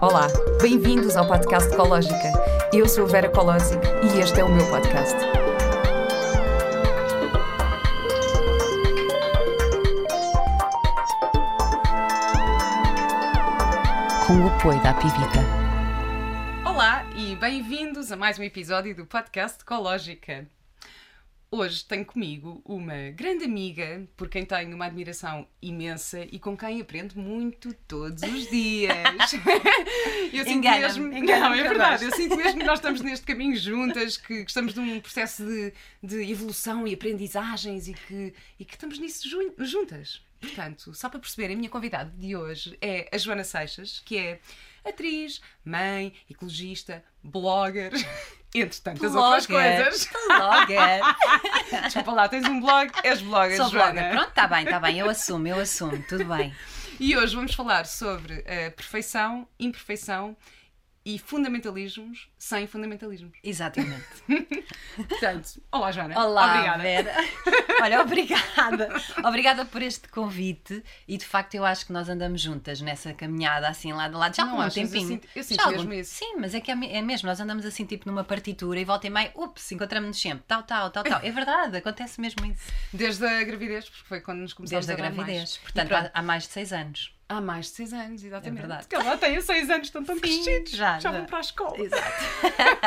Olá, bem-vindos ao podcast Ecológica. Eu sou Vera Colosic e este é o meu podcast. Com o apoio da Pivita. Olá e bem-vindos a mais um episódio do podcast Ecológica. Hoje tenho comigo uma grande amiga por quem tenho uma admiração imensa e com quem aprendo muito todos os dias. eu sinto mesmo. Não, é verdade. Eu sinto mesmo que nós estamos neste caminho juntas, que, que estamos num processo de, de, evolução e aprendizagens e que, e que estamos nisso juntas. Portanto, só para perceberem, a minha convidada de hoje é a Joana Seixas, que é atriz, mãe, ecologista, blogger, entre tantas blogger, outras coisas. Blogger. Desculpa lá, tens um blog, és blogger, Sou Joana. blogger. Pronto, está bem, está bem, eu assumo, eu assumo, tudo bem. E hoje vamos falar sobre a perfeição, imperfeição e fundamentalismos sem fundamentalismos. Exatamente. Portanto, olá Joana. Olá, obrigada. Vera. Olha, obrigada. Obrigada por este convite e de facto eu acho que nós andamos juntas nessa caminhada assim lá de lado já há algum tempinho. Eu sinto, eu sinto já mesmo algum... isso. Sim, mas é que é, é mesmo, nós andamos assim tipo numa partitura e volta e meia, ups, encontramos-nos sempre, tal, tal, tal, tal. É verdade, acontece mesmo isso. Desde a gravidez, porque foi quando nos começamos Desde a, a gravidez, mais. portanto há, há mais de seis anos. Há mais de 6 anos, exatamente. É verdade. Porque ela tem 6 anos, estão tão Sim, crescidos. já, já, já. vão para a escola. Exato.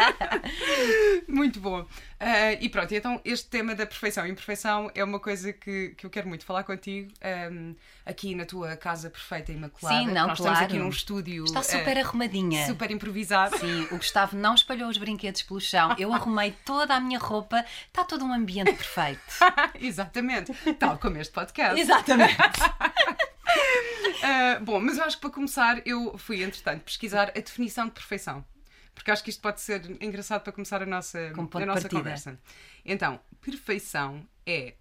muito bom. Uh, e pronto, então este tema da perfeição e imperfeição é uma coisa que, que eu quero muito falar contigo um, aqui na tua casa perfeita e imaculada. Sim, não, Nós claro. estamos aqui num estúdio Está super uh, arrumadinha. super improvisado. Sim, o Gustavo não espalhou os brinquedos pelo chão. Eu arrumei toda a minha roupa. Está todo um ambiente perfeito. Exatamente. Tal como este podcast. Exatamente. Uh, bom, mas eu acho que para começar, eu fui, entretanto, pesquisar a definição de perfeição. Porque acho que isto pode ser engraçado para começar a nossa, a nossa conversa. Então, perfeição é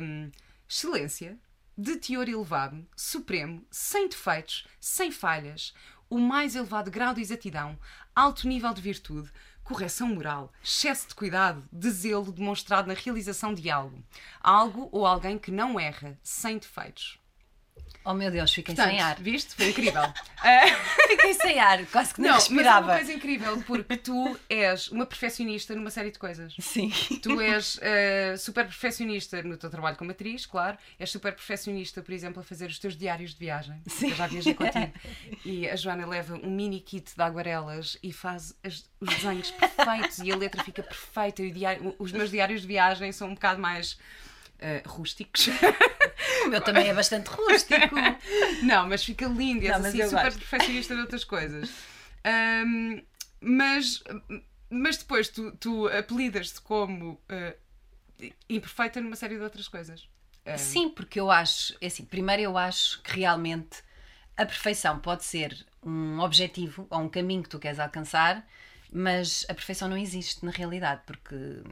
hum, excelência, de teor elevado, supremo, sem defeitos, sem falhas, o mais elevado grau de exatidão, alto nível de virtude, correção moral, excesso de cuidado, de zelo demonstrado na realização de algo. Algo ou alguém que não erra, sem defeitos. Oh meu Deus, fiquei Portanto, sem ar. viste? Foi incrível. Ah, Fiquei sem ar, quase que nem não, mas é uma respirava. coisa incrível, porque tu és uma perfeccionista numa série de coisas. Sim. Tu és eh, super perfeccionista no teu trabalho como atriz, claro. És super perfeccionista, por exemplo, a fazer os teus diários de viagem. Sim. Eu já viajei contigo. E a Joana leva um mini kit de aguarelas e faz as- os desenhos perfeitos e a letra fica perfeita. E diário- os meus diários de viagem são um bocado mais eh, rústicos. O meu também é bastante rústico. Não, mas fica lindo e mas assim super gosto. perfeccionista de outras coisas. Ahm, mas, mas depois tu, tu apelidas-te como ah, imperfeita numa série de outras coisas. Ah, Sim, porque eu acho, é assim, primeiro eu acho que realmente a perfeição pode ser um objetivo ou um caminho que tu queres alcançar, mas a perfeição não existe na realidade, porque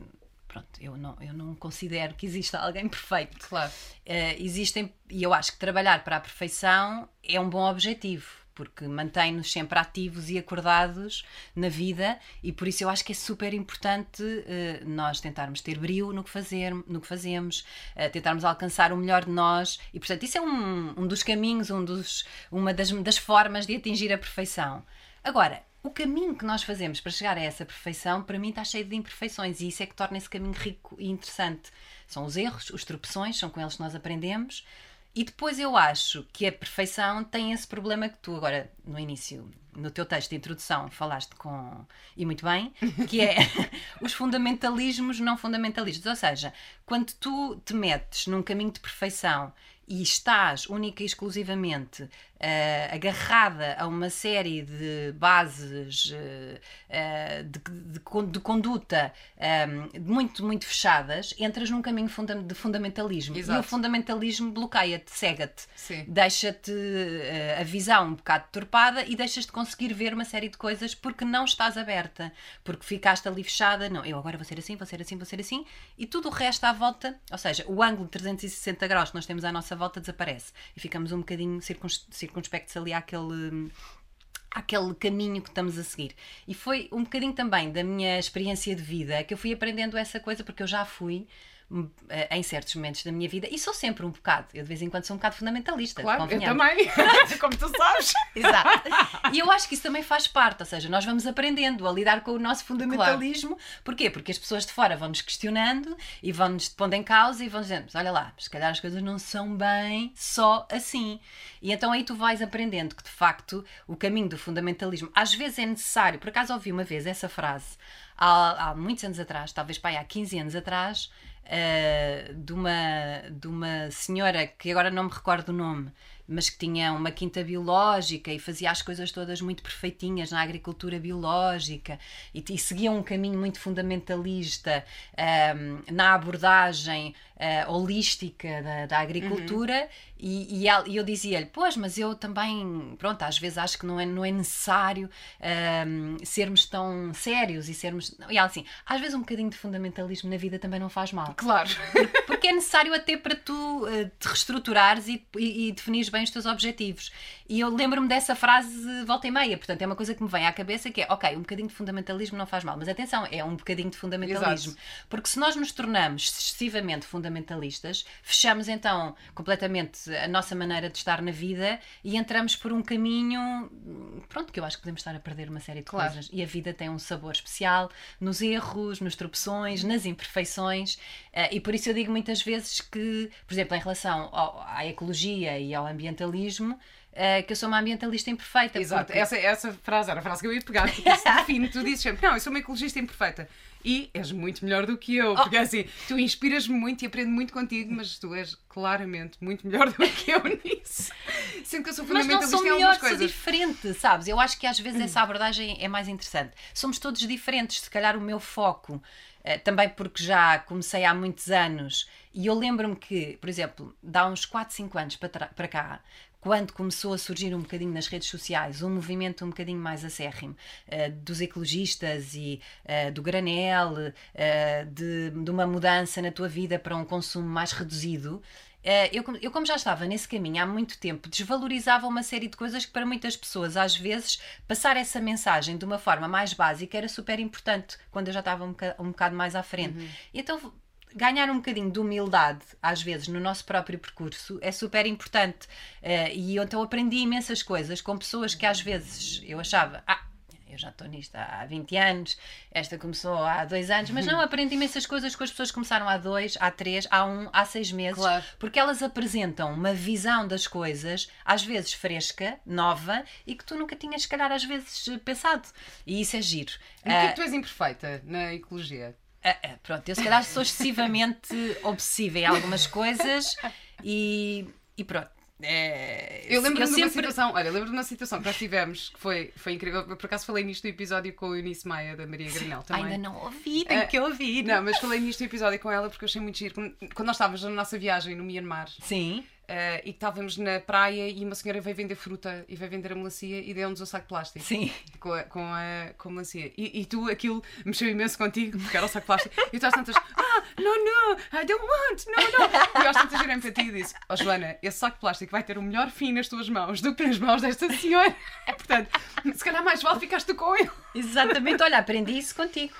pronto, eu não, eu não considero que exista alguém perfeito. Claro. Eh, existem, e eu acho que trabalhar para a perfeição é um bom objetivo. Porque mantém-nos sempre ativos e acordados na vida, e por isso eu acho que é super importante eh, nós tentarmos ter brio no que, fazer, no que fazemos, eh, tentarmos alcançar o melhor de nós, e portanto, isso é um, um dos caminhos, um dos, uma das, das formas de atingir a perfeição. Agora, o caminho que nós fazemos para chegar a essa perfeição, para mim, está cheio de imperfeições e isso é que torna esse caminho rico e interessante. São os erros, os tropeções, são com eles que nós aprendemos. E depois eu acho que a perfeição tem esse problema que tu agora, no início, no teu texto de introdução, falaste com. e muito bem, que é os fundamentalismos não fundamentalistas. Ou seja, quando tu te metes num caminho de perfeição e estás única e exclusivamente eh, agarrada a uma série de bases eh, de, de de conduta eh, muito, muito fechadas, entras num caminho funda- de fundamentalismo. E Exato. o fundamentalismo bloqueia-te, cega-te, deixa-te eh, a visão um bocado deturpada e deixas de conseguir ver uma série de coisas porque não estás aberta, porque ficaste ali fechada. Não, eu agora vou ser assim, vou ser assim, vou ser assim, e tudo o resto à volta, ou seja, o ângulo de 360 graus que nós temos à nossa volta desaparece e ficamos um bocadinho circuns- circunspectos ali àquele aquele caminho que estamos a seguir. E foi um bocadinho também da minha experiência de vida que eu fui aprendendo essa coisa, porque eu já fui em certos momentos da minha vida, e sou sempre um bocado. Eu de vez em quando sou um bocado fundamentalista. Claro, eu também. Como tu sabes. Exato. E eu acho que isso também faz parte, ou seja, nós vamos aprendendo a lidar com o nosso fundamentalismo. Porquê? Porque as pessoas de fora vão-nos questionando e vão-nos pondo em causa e vão dizendo: olha lá, se calhar as coisas não são bem só assim. E então aí tu vais aprendendo que de facto o caminho do fundamentalismo às vezes é necessário. Por acaso ouvi uma vez essa frase há, há muitos anos atrás, talvez pai, há 15 anos atrás. Uh, de, uma, de uma senhora que agora não me recordo o nome, mas que tinha uma quinta biológica e fazia as coisas todas muito perfeitinhas na agricultura biológica e, e seguia um caminho muito fundamentalista um, na abordagem uh, holística da, da agricultura uhum. e, e, eu dizia-lhe, pois, mas eu também, pronto, às vezes acho que não é, não é necessário um, sermos tão sérios e sermos... E ela assim, às vezes um bocadinho de fundamentalismo na vida também não faz mal. Claro. Porque, é necessário até para tu uh, te reestruturares e, e, e definires bem os teus objetivos. E eu lembro-me dessa frase volta e meia, portanto é uma coisa que me vem à cabeça que é, ok, um bocadinho de fundamentalismo não faz mal, mas atenção, é um bocadinho de fundamentalismo. Exato. Porque se nós nos tornamos excessivamente fundamentalistas, fechamos então completamente a nossa maneira de estar na vida e entramos por um caminho, pronto, que eu acho que podemos estar a perder uma série de claro. coisas. E a vida tem um sabor especial nos erros, nos tropeções, nas imperfeições, uh, e por isso eu digo muitas vezes que, por exemplo, em relação ao, à ecologia e ao ambientalismo, Uh, que eu sou uma ambientalista imperfeita. Exato, porque... essa, essa frase era a frase que eu ia pegar, porque isso define, tu dizes sempre, não, eu sou uma ecologista imperfeita. E és muito melhor do que eu, oh. porque assim, tu inspiras-me muito e aprendo muito contigo, mas tu és claramente muito melhor do que eu nisso. Sendo que eu sou fundamentalista mas não sou coisas. Sou diferente, sabes? Eu acho que às vezes essa abordagem é mais interessante. Somos todos diferentes, se calhar o meu foco, uh, também porque já comecei há muitos anos, e eu lembro-me que, por exemplo, dá uns 4, 5 anos para, para cá, quando começou a surgir um bocadinho nas redes sociais um movimento um bocadinho mais acérrimo uh, dos ecologistas e uh, do granel, uh, de, de uma mudança na tua vida para um consumo mais reduzido, eu, eu, como já estava nesse caminho há muito tempo, desvalorizava uma série de coisas que para muitas pessoas, às vezes, passar essa mensagem de uma forma mais básica era super importante quando eu já estava um bocado, um bocado mais à frente. Uhum. Então ganhar um bocadinho de humildade, às vezes, no nosso próprio percurso é super importante. Uh, e então aprendi imensas coisas com pessoas que às vezes eu achava, ah, eu já estou nisto há 20 anos, esta começou há dois anos, mas não aprendi imensas coisas com as pessoas que começaram há dois, há três, há um, há seis meses, claro. porque elas apresentam uma visão das coisas, às vezes fresca, nova, e que tu nunca tinhas, se calhar, às vezes pensado. E isso é giro. E uh, que tu és imperfeita na ecologia? Ah, ah, pronto, eu se calhar sou excessivamente obsessiva em algumas coisas e, e pronto. É, eu lembro-me de uma situação, olha, lembro de uma situação que nós tivemos que foi, foi incrível. Por acaso falei nisto no episódio com a Eunice Maia da Maria Granel também. Ainda não ouvi, tenho uh, que ouvir. Não, mas falei nisto no episódio com ela porque eu achei muito giro. Quando nós estávamos na nossa viagem no Myanmar. Sim. Uh, e que estávamos na praia e uma senhora veio vender fruta e veio vender a melancia e deu-nos o um saco de plástico. Sim. Com a, com a, com a melancia. E, e, tu, aquilo mexeu imenso contigo, porque era o saco de plástico. E tu às tantas, ah, não, não, I don't want, não, não. E às tantas girei para ti e disse, oh, Joana, esse saco de plástico vai ter o melhor fim nas tuas mãos do que nas mãos desta senhora. Portanto, se calhar mais vale ficaste tu com ele. Exatamente, olha, aprendi isso contigo.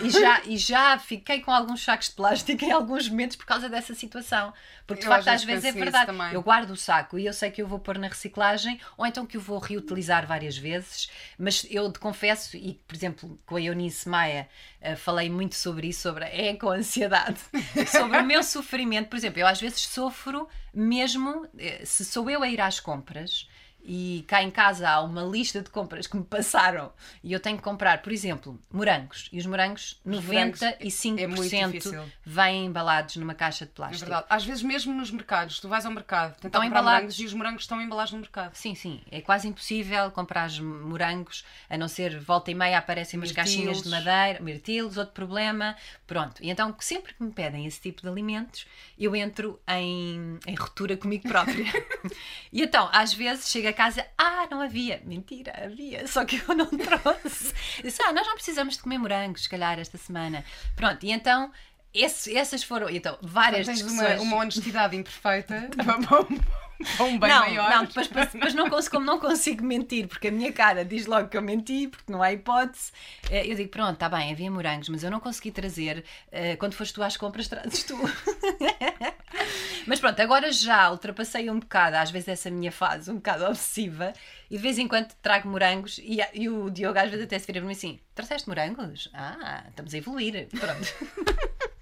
E já, e já fiquei com alguns sacos de plástico em alguns momentos por causa dessa situação. Porque de eu facto, às vezes é verdade. Eu guardo o saco e eu sei que eu vou pôr na reciclagem ou então que eu vou reutilizar várias vezes. Mas eu te confesso, e por exemplo, com a Eunice Maia uh, falei muito sobre isso, sobre a eco-ansiedade, sobre o meu sofrimento. Por exemplo, eu às vezes sofro mesmo eh, se sou eu a ir às compras e cá em casa há uma lista de compras que me passaram e eu tenho que comprar, por exemplo, morangos. E os morangos, os 95% é vêm embalados numa caixa de plástico. É verdade. Às vezes, mesmo nos mercados, tu vais ao mercado tentar estão comprar embalados. morangos e os morangos estão embalados no mercado. Sim, sim. É quase impossível comprar morangos, a não ser volta e meia aparecem umas mirtilos. caixinhas de madeira, mirtilos, outro problema. Pronto. E então, sempre que me pedem esse tipo de alimentos, eu entro em, em ruptura comigo própria. e então, às vezes, chega casa, ah, não havia. Mentira, havia, só que eu não trouxe. Disse, ah, nós não precisamos de comer morangos, se calhar, esta semana. Pronto, e então esse, essas foram então, várias Tens discussões. Uma, uma honestidade imperfeita Para um bem não, maior. não, depois, depois, depois não consigo, como não consigo mentir, porque a minha cara diz logo que eu menti, porque não há hipótese. eh, Eu digo, pronto, está bem, havia morangos, mas eu não consegui trazer. eh, Quando foste tu às compras, trazes tu. Mas pronto, agora já ultrapassei um bocado, às vezes, essa minha fase um bocado obsessiva, e de vez em quando trago morangos, e, e o Diogo às vezes até se vira para mim assim: trouxeste morangos? Ah, estamos a evoluir. Pronto.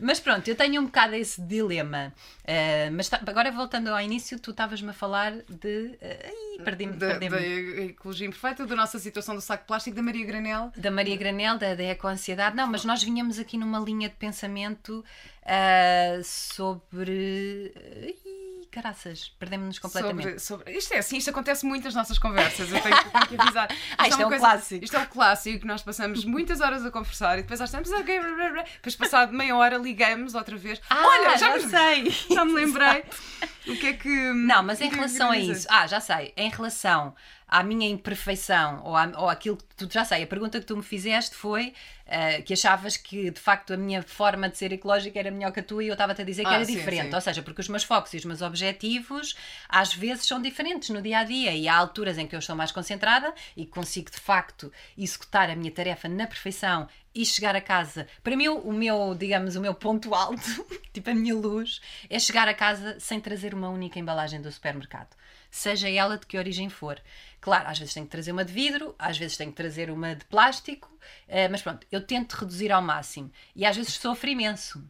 Mas pronto, eu tenho um bocado esse dilema. Eh, mas tá- agora voltando ao início, tu estavas-me a falar de. ai, perdi-me. Da, perdi-me. da ecologia imperfeita, da nossa situação do saco plástico da Maria Granel. da Maria Granel, da, da eco-ansiedade. Não, mas nós vinhamos aqui numa linha de pensamento ah, sobre. Ih, caraças, perdemos-nos completamente. Sobre, sobre... Isto é assim, isto acontece muito nas nossas conversas, eu tenho, tenho que avisar. Ah, isto é um clássico. Isto é um clássico, nós passamos muitas horas a conversar e depois às tantas, ok, blá, blá, blá. depois passado meia hora ligamos outra vez. Ah, Olha, já já, me, sei. já me lembrei. o que é que. Não, mas em é relação a isso, ah, já sei, em relação à minha imperfeição ou, à, ou àquilo que tu já sei, a pergunta que tu me fizeste foi ah, que achavas que de facto a minha forma de ser ecológica era melhor que a tua e eu estava-te a dizer que Ah, era sim, diferente. sim. Ou seja, porque os meus focos e os meus objetivos às vezes são diferentes no dia a dia e há alturas em que eu estou mais concentrada e consigo de facto executar a minha tarefa na perfeição e chegar a casa. Para mim, o meu, digamos, o meu ponto alto, tipo a minha luz, é chegar a casa sem trazer uma única embalagem do supermercado. Seja ela de que origem for. Claro, às vezes tenho que trazer uma de vidro, às vezes tenho que trazer uma de plástico, eh, mas pronto, eu tento reduzir ao máximo. E às vezes sofro imenso.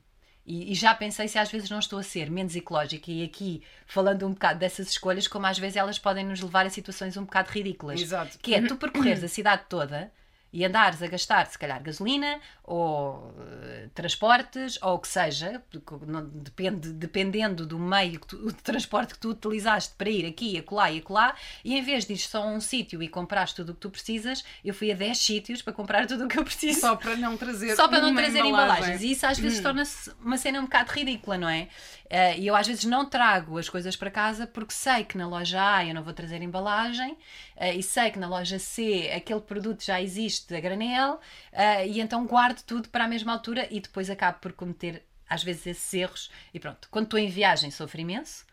E, e já pensei se às vezes não estou a ser menos ecológica e aqui falando um bocado dessas escolhas, como às vezes elas podem nos levar a situações um bocado ridículas. Exato. Que é tu percorreres a cidade toda e andares a gastar, se calhar, gasolina ou eh, transportes ou o que seja, não- depende, dependendo do meio que tu- de transporte que tu utilizaste para ir aqui, acolá e acolá, e em vez de ir só a um sítio e comprares tudo o que tu precisas, eu fui a 10 sítios para comprar tudo o que eu preciso. Só para não trazer. Só para não trazer embalagem. embalagens. E isso às vezes torna-se uma cena um bocado ridícula, não é? Eh, E eu às vezes não trago as coisas para casa porque sei que na loja A eu não vou trazer embalagem e sei que na loja C aquele produto já existe a granel eh, e então guardo tudo para a mesma altura e depois acabo por cometer às vezes esses erros. E pronto, quando estou em viagem sofro imenso.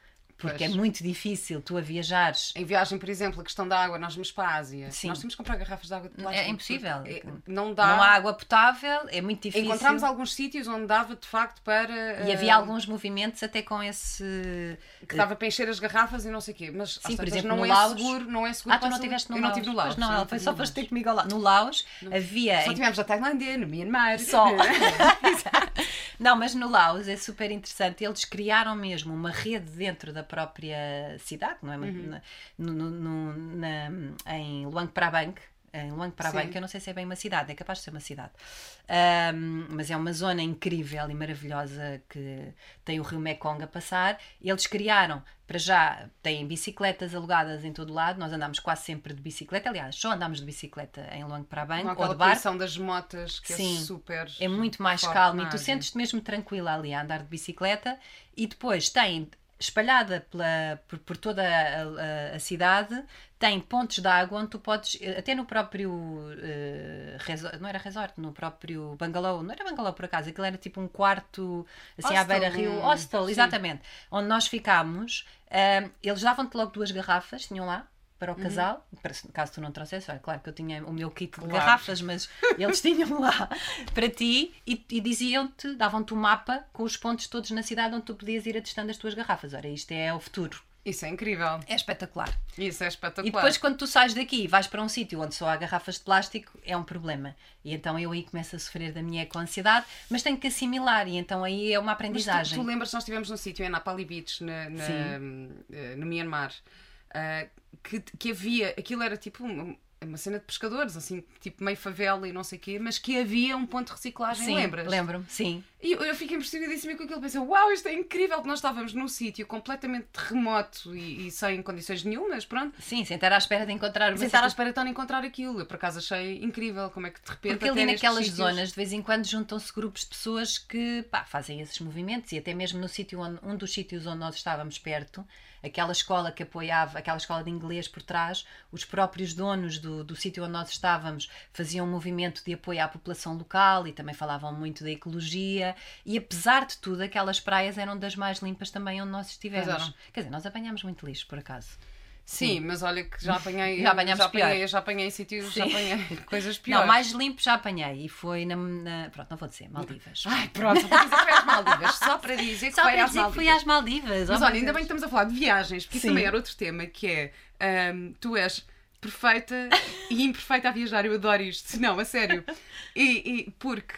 Porque Pois. é muito difícil tu a viajares Em viagem, por exemplo, a questão da água, nós vamos para a Ásia. Sim. Nós temos que comprar garrafas de água de plástico. É impossível. é- não dá. Não há água potável, é muito difícil. Encontramos alguns sítios onde dava de facto para. E havia alguns movimentos até com esse. que dava para encher as garrafas e não sei o quê. Mas Sim, por exemplo, não no é Laos- seguro, não é seguro. Ah, tu não estiveste no Eu Laos? não estive no Laos. Não, eu ela foi só para Laos. ter comigo ao lado. No Laos havia. Só tivemos a Tailândia, no Myanmar. Só. não, mas no Laos é super interessante. Eles criaram mesmo uma rede dentro da própria cidade, não é? Uhum. No- no- no- na- em Luang Prabang. Em Luang Prabang, que eu não sei se é bem uma cidade, é capaz de ser uma cidade. Ahm, mas é uma zona incrível e maravilhosa que tem o rio Mekong a passar. Eles criaram, para já, têm bicicletas alugadas em todo lado. Nós andamos quase sempre de bicicleta. Aliás, só andamos de bicicleta em Luang Prabang Com ou de barco. poluição das motas que Sim. é super. É muito mais calmo e tu sentes-te mesmo tranquila ali a andar de bicicleta e depois tem espalhada pela, por, por toda a, a- a cidade tem pontos de água onde tu podes até no próprio eh, resort, não era resort, no próprio bungalow, não era bungalow por acaso, aquilo era tipo um quarto assim à Hostel, beira rio, um- hostel, sim. exatamente onde nós ficámos, eh, eles davam-te logo duas garrafas, tinham lá para o Uhum. casal, se- caso tu não trouxesse, olha, claro que eu tinha o meu kit de Claro. garrafas, mas eles tinham lá para ti e, e diziam-te, davam-te um mapa com os pontos todos na cidade onde tu podias ir atestando as tuas garrafas. Ora, isto é o futuro. Isso é incrível. É espetacular. Isso é espetacular. E depois, quando tu sais daqui e vais para um sítio onde só há garrafas de plástico, é um problema. E então eu aí começo a sofrer da minha eco-ansiedade, mas tenho que assimilar, e então aí é uma Mas tu, aprendizagem. tu lembras nós estivemos num sítio em Napali Beach, na, na- eh, no Myanmar, ah, que, que havia, aquilo era tipo uma, uma cena de pescadores, assim, tipo meio favela e não sei o quê, mas que havia um ponto de reciclagem, Sim, lembras? lembro-me, sim. E eu, eu fiquei impressionadíssima com aquilo. Pensei, uau, isto é incrível, que nós estávamos num sítio completamente remoto e, e sem condições nenhumas, pronto. Sim, sem estar à espera de encontrar Sem estar à espera de estar a encontrar aquilo. Eu por acaso achei incrível como é que de repente. Porque ali nestes naquelas sítios- zonas, de vez em quando, juntam-se grupos de pessoas que pá, fazem esses movimentos e até mesmo no sítio onde, um dos sítios onde nós estávamos perto, aquela escola que apoiava, aquela escola de inglês por trás, os próprios donos do, do sítio onde nós estávamos faziam um movimento de apoio à população local e também falavam muito da ecologia praia e apesar de tudo, aquelas praias eram das mais limpas também onde nós estivemos. Quer dizer, nós apanhámos muito lixo, por acaso. Sim, mas olha que já apanhei. Já já apanhei, já apanhei sítios, já Sim. apanhei coisas piores. Não, mais limpo já apanhei e foi na, na- Pronto, não vou dizer, Maldivas. Ai, pronto, para dizer que foi às Maldivas. Só para dizer que Só foi para dizer que fui às Maldivas. Mas oh, olha, meu ainda bem que estamos a falar de viagens, porque isso Sim. também era outro tema, que é hum, tu és perfeita e imperfeita a viajar, eu adoro isto. Não, a sério. E, e porque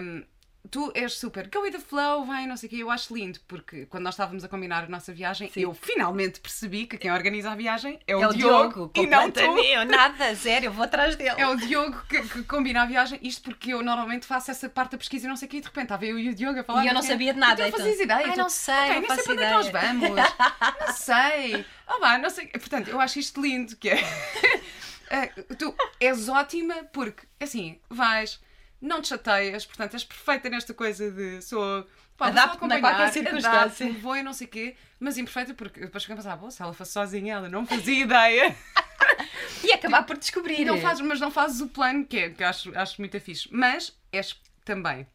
hum, tu és super go with the flow, vai, não sei o quê, eu acho lindo, porque quando nós estávamos a combinar a nossa viagem, Sim. eu finalmente percebi que quem organiza a viagem é o, É o Diogo, Diogo, e não tu. Eu nada, sério, eu vou atrás dele. É o Diogo que, que combina a viagem, isto porque eu normalmente faço essa parte da pesquisa e não sei o quê, e de repente estava eu e o Diogo a falar. E eu não sabia de nada, então. fazias ideia. Ai, tu, não sei, "Ok, não faço sei para onde é que ideia." nós vamos. não sei. Oh, pá, não sei. Portanto, eu acho isto lindo, que é... eh, tu és ótima porque, assim, vais, não te chateias, portanto, és perfeita nesta coisa de sou... Pá, Adapto-me a qualquer circunstância. adapto-me, vou e não sei o quê, mas imperfeita porque depois fiquei a pensar, "Pô, se ela fosse sozinha, ela não fazia ideia. E acabar por descobrir. E não fazes, mas não fazes o plano, que é que acho, acho muito fixe. Mas és também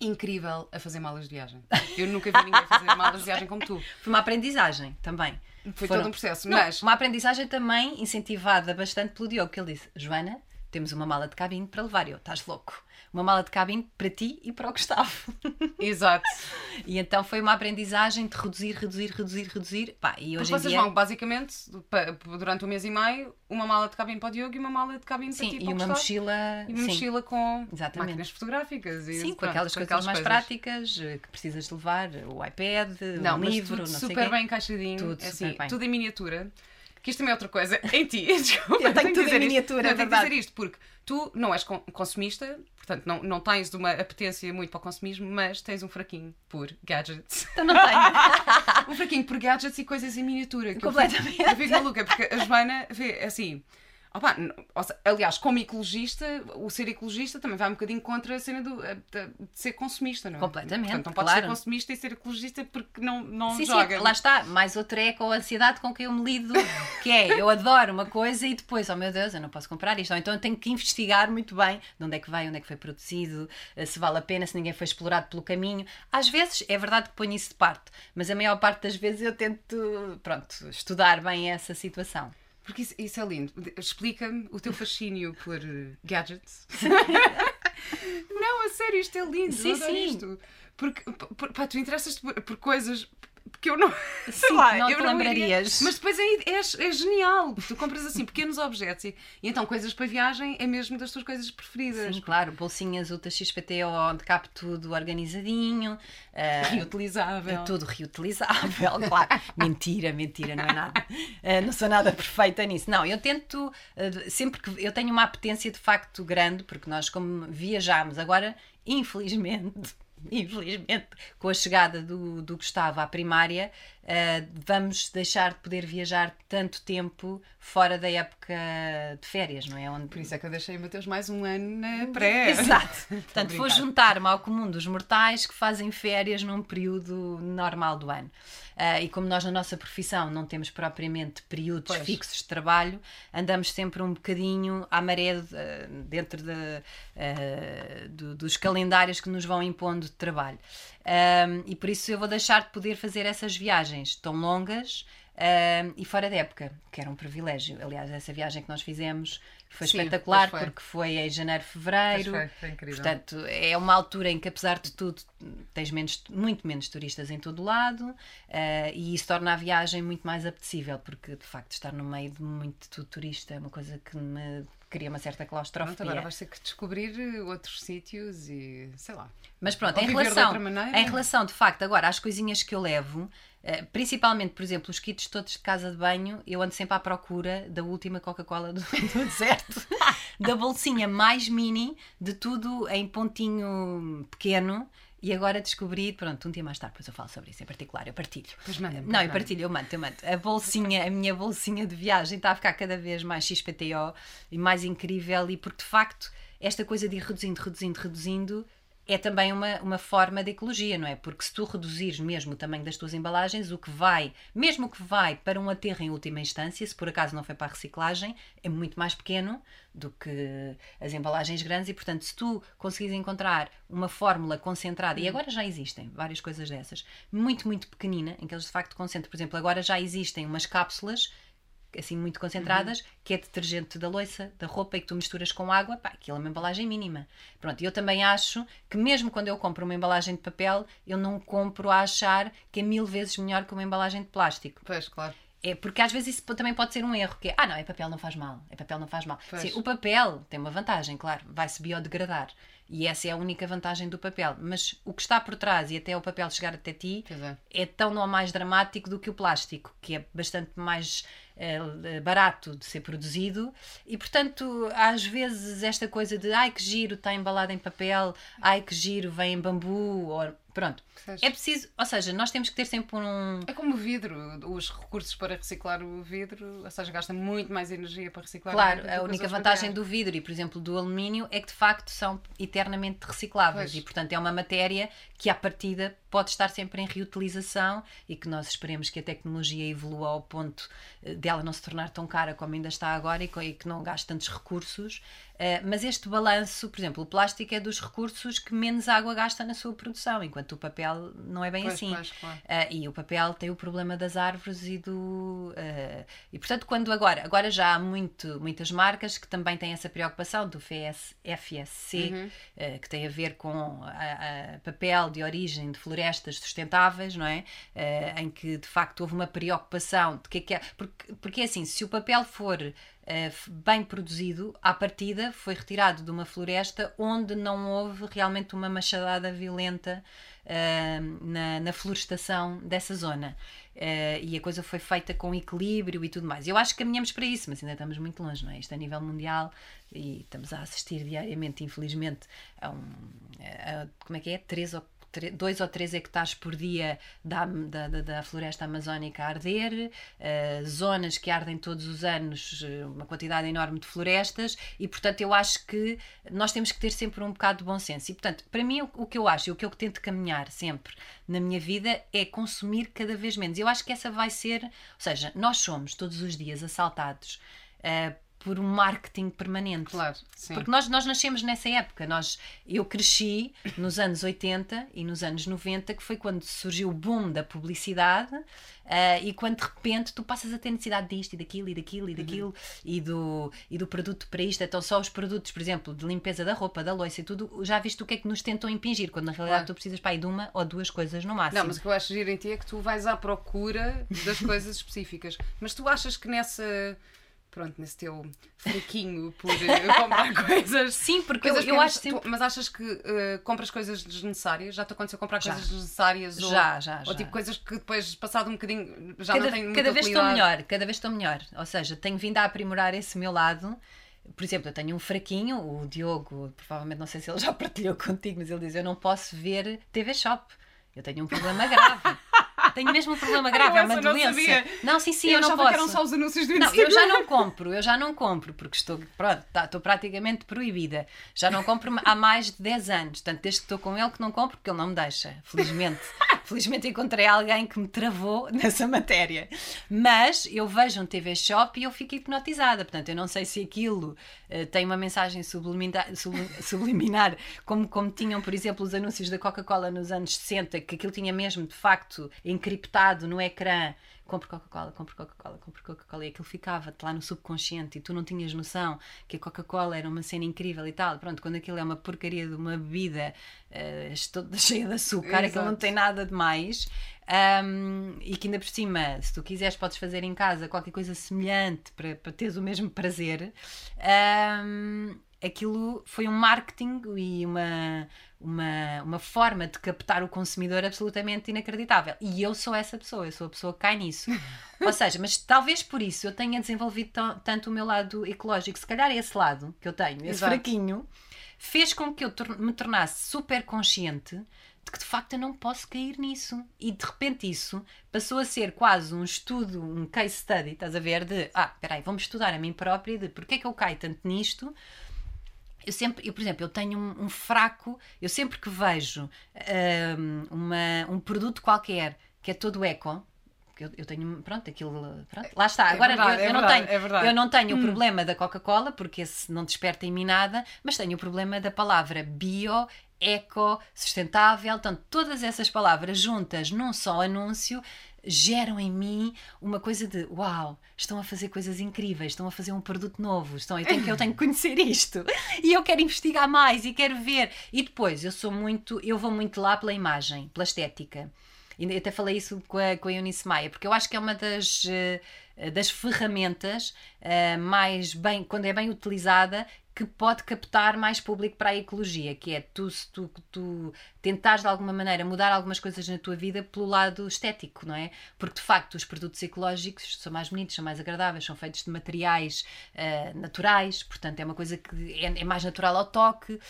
incrível a fazer malas de viagem. Eu nunca vi ninguém fazer malas de viagem como tu. Foi uma aprendizagem também. Foi Foram- todo um processo. Não, Mas Uma aprendizagem também incentivada bastante pelo Diogo, que ele disse: Joana, temos uma mala de cabine para levar. Eu, estás louco? Uma mala de cabine para ti e para o Gustavo. Exato. e então foi uma aprendizagem de reduzir, reduzir, reduzir, reduzir. Pá, e Porque hoje em vocês dia. vão, basicamente, durante um mês e meio, uma mala de cabine para o Diogo e uma mala de cabine para Sim, ti e para o uma Gustavo. mochila. E uma sim. mochila com Exatamente. máquinas fotográficas. E, Sim, com pronto, aquelas coisas mais práticas eh, que precisas levar, o iPad, Não, um livro, tudo não sei super bem encaixadinho. Tudo assim, super bem. Tudo em miniatura. Que isto também é outra coisa. Em ti. Desculpa, Eu tenho tudo em isto. miniatura, Não, é eu tenho que verdade. dizer isto porque tu não és con- consumista, portanto não, não tens uma apetência muito para o consumismo, mas tens um fraquinho por gadgets. Então não tenho. um fraquinho por gadgets e coisas em miniatura. Que eu fico- Completamente. Eu fico maluca, porque a Joana vê assim. Opa, aliás, como ecologista, o ser ecologista também vai um bocadinho contra a cena do, de, ser consumista, não é? Completamente, Portanto, não podes claro. ser consumista e ser ecologista porque não, não Sim, joga. sim, lá está. Mais outra é com a ansiedade com que eu me lido, que é eu adoro uma coisa e depois, oh meu Deus, eu não posso comprar isto. Ou então eu tenho que investigar muito bem de onde é que vai, onde é que foi produzido, eh, se vale a pena, se ninguém foi explorado pelo caminho. Às vezes é verdade que ponho isso de parte, mas a maior parte das vezes eu tento, pronto, estudar bem essa situação. Porque isso, isso é lindo. Explica-me o teu fascínio por eh, gadgets. não, a sério, isto é lindo. Sim, sim. isto. Porque, pá, tu interessas-te por, por coisas que eu não. sei lá, não eu te iria. lembrarias. Mas depois é, é, é genial. Tu compras assim pequenos objetos e, e então coisas para viagem é mesmo das tuas coisas preferidas. Sim, claro, bolsinhas Ultra XPTO onde cabe tudo organizadinho. eh, Reutilizável. É tudo reutilizável, claro. mentira, mentira, não é nada. Eh, não sou nada perfeita nisso. Não, eu tento, eh, sempre que eu tenho uma apetência de facto grande, porque nós, como viajámos agora, infelizmente. Infelizmente, com a chegada do, do Gustavo à primária, eh, vamos deixar de poder viajar tanto tempo fora da época de férias, não é? Onde, Por isso é que eu deixei o Mateus mais um ano na pré. Exato. Portanto, vou juntar-me ao comum dos mortais que fazem férias num período normal do ano. Ah, e como nós na nossa profissão não temos propriamente períodos Pois. fixos de trabalho, andamos sempre um bocadinho à maré ah, dentro de, ah, do- dos calendários que nos vão impondo de trabalho. Ah, e por isso eu vou deixar de poder fazer essas viagens tão longas ah, e fora da época, que era um privilégio. Aliás, essa viagem que nós fizemos foi Sim, espetacular foi. porque foi em janeiro, fevereiro. Foi, foi incrível. Portanto, é uma altura em que, apesar de tudo, tens menos, muito menos turistas em todo o lado eh, e isso torna a viagem muito mais apetecível, porque de facto estar no meio de muito turista é uma coisa que me cria uma certa claustrofobia. Pronto, agora vais ter que descobrir eh, outros sítios e sei lá. Mas pronto, Ou em relação, maneira. em relação, de facto, agora às coisinhas que eu levo, eh, principalmente, por exemplo, os kits todos de casa de banho, eu ando sempre à procura da última Coca-Cola do, do deserto, da bolsinha mais mini, de tudo em pontinho pequeno. E agora descobri, pronto, um dia mais tarde, depois eu falo sobre isso em particular, eu partilho. Pois manda-me, Não, pois eu manda. partilho, eu mando, eu mando. A bolsinha, a minha bolsinha de viagem está a ficar cada vez mais XPTO e mais incrível, e porque de facto esta coisa de ir reduzindo, reduzindo, reduzindo é também uma, uma forma de ecologia, não é? Porque se tu reduzires mesmo o tamanho das tuas embalagens, o que vai, mesmo o que vai para um aterro em última instância, se por acaso não foi para a reciclagem, é muito mais pequeno do que as embalagens grandes e, portanto, se tu conseguires encontrar uma fórmula concentrada, e Hum. agora já existem várias coisas dessas, muito, muito pequenina, em que eles de facto concentram, por exemplo, agora já existem umas cápsulas assim muito concentradas, que é detergente da louça, da roupa e que tu misturas com água, pá, aquilo é uma embalagem mínima. Pronto, eu também acho que mesmo quando eu compro uma embalagem de papel, eu não compro a achar que é mil vezes melhor que uma embalagem de plástico. Pois, claro. É porque às vezes isso também pode ser um erro, que é, ah não, é papel não faz mal, é papel não faz mal. Sim, o papel tem uma vantagem, claro, vai-se biodegradar. E essa é a única vantagem do papel. Mas o que está por trás e até o papel chegar até ti é. é tão ou mais dramático do que o plástico, que é bastante mais barato de ser produzido e, portanto, às vezes esta coisa de ai que giro está embalado em papel, ai que giro vem em bambu, ou, pronto. Pois. É preciso, ou seja, nós temos que ter sempre um. É como o vidro, os recursos para reciclar o vidro, ou seja, gasta muito mais energia para reciclar. o Claro, a única vantagem materiais. do vidro e, por exemplo, do alumínio é que de facto são eternamente recicláveis Pois. e, portanto, é uma matéria que, à partida, pode estar sempre em reutilização e que nós esperemos que a tecnologia evolua ao ponto eh, dela não se tornar tão cara como ainda está agora e e que não gaste tantos recursos. Eh, mas este balanço, por exemplo, o plástico é dos recursos que menos água gasta na sua produção, enquanto o papel não é bem Pois, assim. pois, claro. Ah, e o papel tem o problema das árvores e do. ah, e portanto, quando agora, agora já há muito, muitas marcas que também têm essa preocupação do FS, FSC, Uhum. que tem a ver com a, a papel de origem de florestas sustentáveis, não é? Em que de facto houve uma preocupação de que é que é. Porque, porque é assim, se o papel for eh, bem produzido, à partida foi retirado de uma floresta onde não houve realmente uma machadada violenta eh, na, na florestação dessa zona. Eh, e a coisa foi feita com equilíbrio e tudo mais. Eu acho que caminhamos para isso, mas ainda estamos muito longe, não é? Isto a nível mundial e estamos a assistir diariamente, infelizmente, a um. a- como é que é? Três ou tre- dois ou três hectares por dia da, da, da- floresta amazónica a arder, eh, zonas que ardem todos os anos, eh, uma quantidade enorme de florestas, e portanto eu acho que nós temos que ter sempre um bocado de bom senso. E portanto, para mim, o, o que eu acho e o que eu tento caminhar sempre na minha vida é consumir cada vez menos. Eu acho que essa vai ser, ou seja, nós somos todos os dias assaltados. eh, por um marketing permanente. Claro, sim. Porque nós, nós nascemos nessa época. Nós, eu cresci nos anos 80 e nos anos 90, que foi quando surgiu o boom da publicidade ah, e quando de repente tu passas a ter necessidade disto e daquilo e daquilo e daquilo e, do, e do produto para isto. Então, só os produtos, por exemplo, de limpeza da roupa, da loiça e tudo, já viste o que é que nos tentam impingir, quando na realidade Claro. tu precisas para aí de uma ou duas coisas no máximo. Não, mas o que eu acho giro em ti é que tu vais à procura das coisas específicas. Mas tu achas que nessa. Pronto, nesse teu fraquinho por eh, comprar coisas. Sim, porque eu, coisas eu que- acho tu- sempre. Mas achas que eh, compras coisas desnecessárias? Já te aconteceu comprar Já. coisas desnecessárias? ou- Já, já, Ou já. tipo coisas que depois, passado um bocadinho, já cada, não muita cada vez estou melhor, cada vez estou melhor. Ou seja, tenho vindo a aprimorar esse meu lado. Por exemplo, eu tenho um fraquinho, o Diogo, provavelmente não sei se ele já partilhou contigo, mas ele diz: Eu não posso ver TV Shop. Eu tenho um problema grave. Tenho mesmo um problema grave, é uma eu não doença. sabia. Não, sim, sim, eu eu, não posso. que eram só os anúncios do Não, Instagram. eu já não compro, eu já não compro, porque estou, pronto, tá, estou praticamente proibida. Já não compro há mais de 10 anos, portanto, desde que estou com ele que não compro, porque ele não me deixa, felizmente. felizmente encontrei alguém que me travou nessa matéria. Mas eu vejo um TV Shop e eu fico hipnotizada, portanto, eu não sei se aquilo eh, tem uma mensagem subliminar, sublim- subliminar, como, como tinham, por exemplo, os anúncios da Coca-Cola nos anos 60, que aquilo tinha mesmo, de facto, encriptado no ecrã compre Coca-Cola, compre Coca-Cola, compre Coca-Cola, e aquilo ficava-te lá no subconsciente e tu não tinhas noção que a Coca-Cola era uma cena incrível e tal. Pronto, quando aquilo é uma porcaria de uma bebida eh, toda cheia de açúcar, aquilo não Exato. tem nada de mais. Ahm, e que ainda por cima, se tu quiseres, podes fazer em casa qualquer coisa semelhante para, para teres o mesmo prazer. Ahm, aquilo foi um marketing e uma, uma, uma forma de captar o consumidor absolutamente inacreditável. E eu sou essa pessoa, eu sou a pessoa que cai nisso. Ou seja, mas talvez por isso eu tenha desenvolvido tanto o meu lado ecológico. Se calhar esse lado que eu tenho, esse Exato. fraquinho, fez com que eu tor- me tornasse super consciente de que de facto eu não posso cair nisso. E de repente isso passou a ser quase um estudo, um case study, estás a ver? De, ah, peraí, vamos estudar a mim própria de porque é que eu caio tanto nisto eu sempre, eu, por exemplo, eu tenho um, um fraco, eu sempre que vejo um, uma, um produto qualquer que é todo eco, eu, eu tenho, pronto, aquilo, pronto, lá está. É Agora verdade, eu, é eu não verdade, tenho, é eu não tenho o problema da Coca-Cola, porque esse não desperta em mim nada, mas tenho o problema da palavra bio, eco, sustentável, portanto, todas essas palavras juntas num só anúncio geram em mim uma coisa de uau, estão a fazer coisas incríveis, estão a fazer um produto novo, estão, eu, tenho, que- eu tenho que conhecer isto e eu quero investigar mais e quero ver. E depois eu sou muito, eu vou muito lá pela imagem, pela estética. E até falei isso com a, com a Eunice Maia, porque eu acho que é uma das, eh, das ferramentas eh, mais bem, quando é bem utilizada, que pode captar mais público para a ecologia, que é tu, se tu, tu tentares de alguma maneira mudar algumas coisas na tua vida pelo lado estético, não é? Porque de facto os produtos ecológicos são mais bonitos, são mais agradáveis, são feitos de materiais eh, naturais, portanto é uma coisa que é, é mais natural ao toque,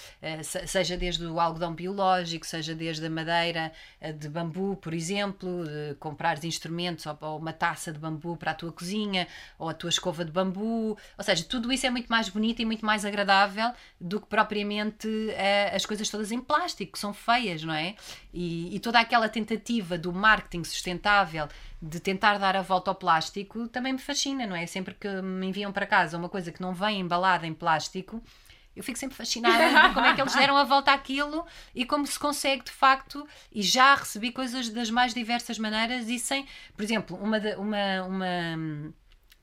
se- seja desde o algodão biológico, seja desde a madeira eh, de bambu, por exemplo, de comprares instrumentos ou, ou uma taça de bambu para a tua cozinha, ou a tua escova de bambu, ou seja, tudo isso é muito mais bonito e muito mais agradável do que propriamente eh, as coisas todas em plástico, que são feias, não é? E, e toda aquela tentativa do marketing sustentável de tentar dar a volta ao plástico também me fascina, não é? Sempre que me enviam para casa uma coisa que não vem embalada em plástico, eu fico sempre fascinada de como é que eles deram a volta àquilo e como se consegue de facto, e já recebi coisas das mais diversas maneiras e sem, por exemplo, uma, uma, uma,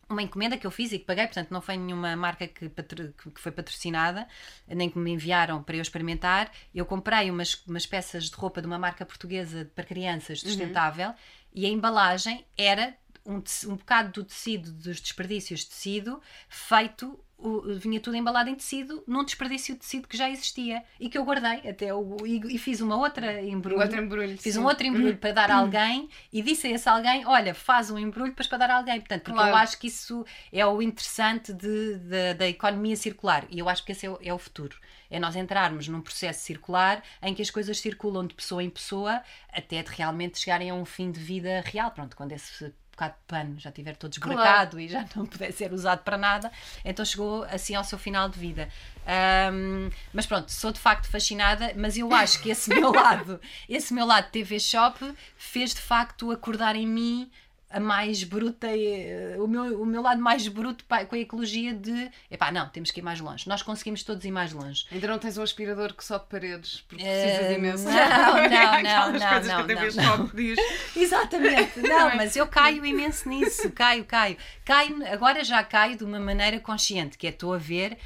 uma encomenda que eu fiz e que paguei, portanto não foi nenhuma marca que, que foi patrocinada, nem que me enviaram para eu experimentar. Eu comprei umas, umas peças de roupa de uma marca portuguesa para crianças sustentável e a embalagem era um, um bocado do tecido, dos desperdícios de tecido, feito, o- vinha tudo embalado em tecido, num desperdício de tecido que já existia e que eu guardei até o, e, e fiz uma outra embrulho. Um outro embrulho, Fiz sim. um outro embrulho para dar a alguém e disse a esse alguém: Olha, faz um embrulho depois para dar a alguém. Portanto, porque Claro. eu acho que isso é o interessante de, de- da economia circular e eu acho que esse é o, é o futuro. É nós entrarmos num processo circular em que as coisas circulam de pessoa em pessoa até de realmente chegarem a um fim de vida real. Pronto, quando esse bocado de pano já estiver todo Claro. esburacado e já não puder ser usado para nada, então chegou assim ao seu final de vida. Ahm, mas pronto, sou de facto fascinada, mas eu acho que esse meu lado, esse meu lado TV Shop fez de facto acordar em mim a mais bruta, eh, o meu, o meu lado mais bruto com a ecologia de epá, não, temos que ir mais longe. Nós conseguimos todos ir mais longe. Ainda não tens um aspirador que sobe paredes, porque Eh, precisas imenso. não, não, não, não, coisas não, que não, diz. Exatamente, Não mas eu caio imenso nisso, caio, caio. caio. Agora já caio de uma maneira consciente, que é estou a ver.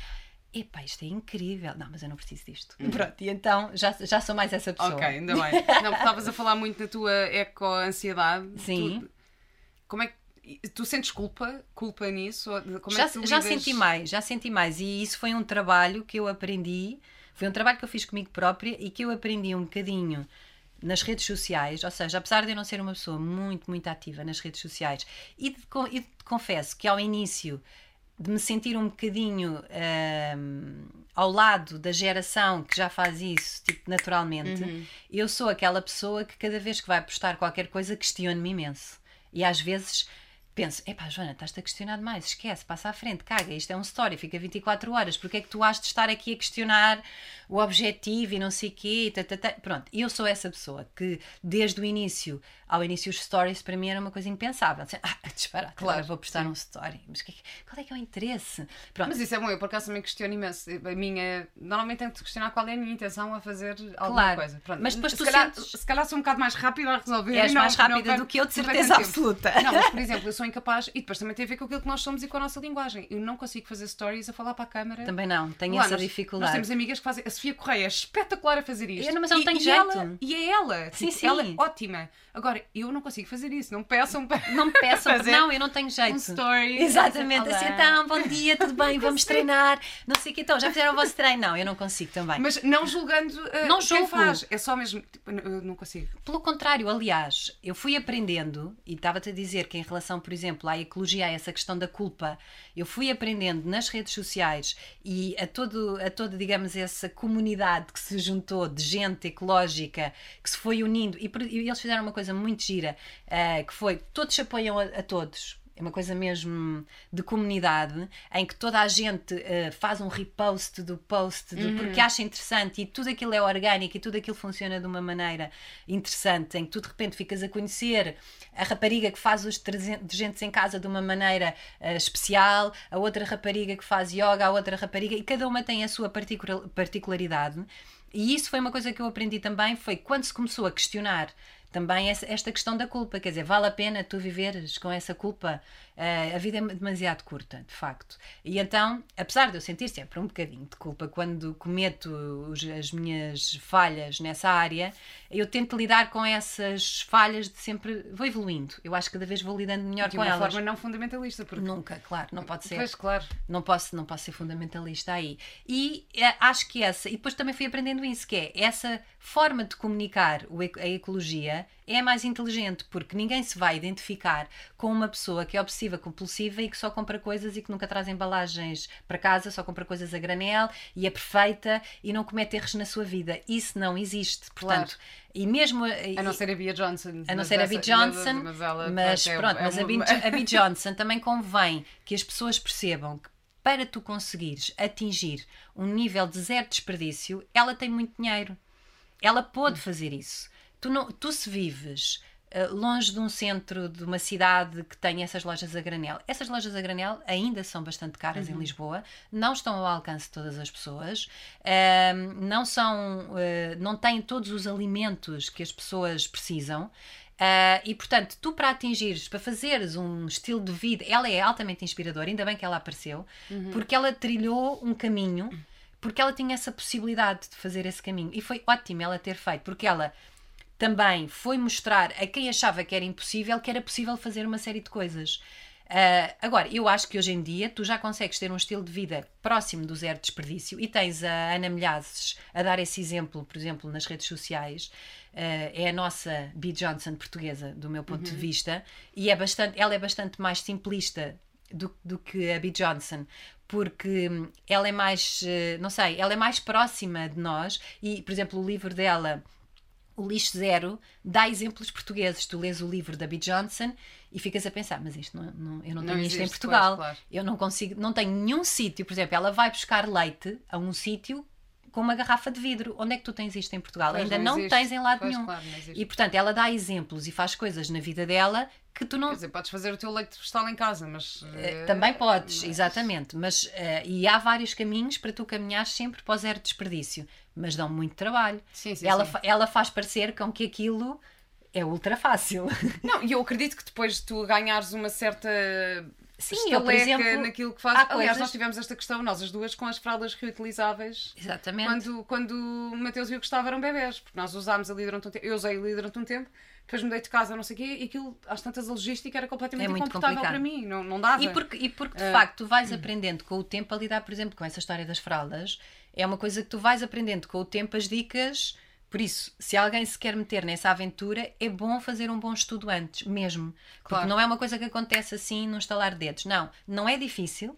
Epá, isto é incrível. Não, mas eu não preciso disto. Pronto, e então já, já sou mais essa pessoa. Ok, ainda bem. Não, estavas a falar muito da tua eco-ansiedade. Sim. Tu- como é que. Tu sentes culpa? Culpa nisso? Como já, é que já senti mais, já senti mais. E isso foi um trabalho que eu aprendi, foi um trabalho que eu fiz comigo própria e que eu aprendi um bocadinho nas redes sociais, ou seja, apesar de eu não ser uma pessoa muito, muito ativa nas redes sociais, e, de, e de- confesso que ao início de me sentir um bocadinho ahm, ao lado da geração que já faz isso, tipo, naturalmente, eu sou aquela pessoa que cada vez que vai postar qualquer coisa questiona-me imenso. E às vezes penso, epá, Joana, estás-te a questionar demais, esquece, passa à frente, caga, isto é um story, fica 24 horas, porque é que tu has de estar aqui a questionar o objetivo e não sei o quê, tá, tá, tá. pronto, e eu sou essa pessoa que desde o início, ao início os stories para mim era uma coisa impensável, assim, ah, disparate, Claro, vou postar um story, mas que- qual é que é o interesse? Pronto, Mas isso é bom, eu por acaso também questiono imenso. A minha. Normalmente tenho de questionar qual é a minha intenção a fazer alguma Claro. coisa. Pronto. Mas depois se tu calhar, sentes- se calhar sou um bocado mais rápida a resolver. És não- mais não rápida perco- do que eu, de não certeza absoluta. Não, mas por exemplo, eu sou incapaz. E depois também tem a ver com aquilo que nós somos e com a nossa linguagem. Eu não consigo fazer stories a falar para a câmara. também não, tenho Lá, essa nós, dificuldade. Nós temos amigas que fazem. A Sofia Correia é espetacular a fazer isto. Eu não- mas não E- tenho e jeito. ela- e é ela. Sim, tipo, sim. Ela é ótima. Agora, eu não consigo fazer isso. Não peçam para. Não peçam, fazer não, eu não tenho jeito. um story. Exatamente, assim, então, bom dia, tudo bem, vamos treinar, não sei o que, então, já fizeram o vosso treino? Não, eu não consigo também. Mas não julgando uh, Não quem julgo. faz. É só mesmo. Tipo, não consigo. Pelo contrário, aliás, eu fui aprendendo, e estava-te a dizer que em relação, por exemplo, à ecologia, a essa questão da culpa, eu fui aprendendo nas redes sociais e a todo, a toda, digamos, essa comunidade que se juntou de gente ecológica, que se foi unindo, e, e eles fizeram uma coisa muito gira, eh, que foi, todos apoiam a, a todos. É uma coisa mesmo de comunidade, em que toda a gente uh, faz um repost do post de, uhum. porque acha interessante e tudo aquilo é orgânico e tudo aquilo funciona de uma maneira interessante, em que tu de repente ficas a conhecer a rapariga que faz os detergentes em casa de uma maneira uh, especial, a outra rapariga que faz yoga, a outra rapariga, e cada uma tem a sua particularidade. E isso foi uma coisa que eu aprendi também, foi quando se começou a questionar também esta questão da culpa, quer dizer, vale a pena tu viveres com essa culpa? Uh, a vida é demasiado curta, de facto. E então, apesar de eu sentir sempre um bocadinho de culpa quando cometo os, as minhas falhas nessa área, eu tento lidar com essas falhas de sempre. Vou evoluindo. Eu acho que cada vez vou lidando melhor de com elas. De uma forma não fundamentalista. Porque... Nunca, claro, não pode ser. Pois, claro. Não posso, não posso ser fundamentalista aí. E é, acho que essa. E depois também fui aprendendo isso, que é essa forma de comunicar a ecologia é mais inteligente, porque ninguém se vai identificar com uma pessoa que é obsessiva compulsiva e que só compra coisas e que nunca traz embalagens para casa, só compra coisas a granel e é perfeita e não comete erros na sua vida. Isso não existe. Portanto, claro. E mesmo. A não ser a Bia Johnson. A não ser a Bia Johnson. Mas, ela, mas é, pronto, é, mas é a, a Bia Johnson também convém que as pessoas percebam que para tu conseguires atingir um nível de zero desperdício, ela tem muito dinheiro. Ela pode fazer isso. Tu, não, tu se vives uh, longe de um centro, de uma cidade que tem essas lojas a granel, essas lojas a granel ainda são bastante caras uhum. em Lisboa, não estão ao alcance de todas as pessoas, uh, não são, uh, não têm todos os alimentos que as pessoas precisam. Uh, e portanto, tu para atingires, para fazeres um estilo de vida, ela é altamente inspiradora, ainda bem que ela apareceu, uhum. porque ela trilhou um caminho, porque ela tinha essa possibilidade de fazer esse caminho. E foi ótimo ela ter feito, porque ela também foi mostrar a quem achava que era impossível que era possível fazer uma série de coisas. Uh, agora, eu acho que hoje em dia tu já consegues ter um estilo de vida próximo do zero desperdício e tens a Ana Milhazes a dar esse exemplo, por exemplo, nas redes sociais. Uh, é a nossa Bee Johnson portuguesa, do meu ponto uhum. de vista, e é bastante, ela é bastante mais simplista do, do que a Bee Johnson, porque ela é mais, uh, não sei, ela é mais próxima de nós e, por exemplo, o livro dela o lixo zero dá exemplos portugueses. Tu lês o livro da Bee Johnson e ficas a pensar, mas isto não, não eu não tenho não isto existe, em Portugal. Claro, claro. Eu não consigo, não tenho nenhum sítio, por exemplo, ela vai buscar leite a um sítio com uma garrafa de vidro. Onde é que tu tens isto em Portugal? Pois Ainda não, não tens em lado pois, nenhum. Claro, e portanto, ela dá exemplos e faz coisas na vida dela que tu não. Quer dizer, podes fazer o teu leite vegetal em casa, mas. Uh, também podes, mas... exatamente. Mas, uh, e há vários caminhos para tu caminhar sempre para o zero desperdício, mas dão muito trabalho. Sim, sim, ela, sim. ela faz parecer com que aquilo é ultra fácil. Não, e eu acredito que depois de tu ganhares uma certa Sim, eu, por exemplo, naquilo que faz. Aliás, coisas... nós tivemos esta questão, nós as duas, com as fraldas reutilizáveis. Exatamente. Quando, quando o Mateus viu que estava eram bebés, porque nós usámos ali durante um tempo, eu usei ali durante um tempo, depois mudei de casa, não sei o quê, e aquilo, às tantas, a logística era completamente é incomportável para mim, não, não dava. E porque, e porque de uh... facto, tu vais aprendendo com o tempo a lidar, por exemplo, com essa história das fraldas, é uma coisa que tu vais aprendendo com o tempo as dicas por isso, se alguém se quer meter nessa aventura, é bom fazer um bom estudo antes, mesmo. Porque claro. não é uma coisa que acontece assim num estalar de dedos. Não, não é difícil.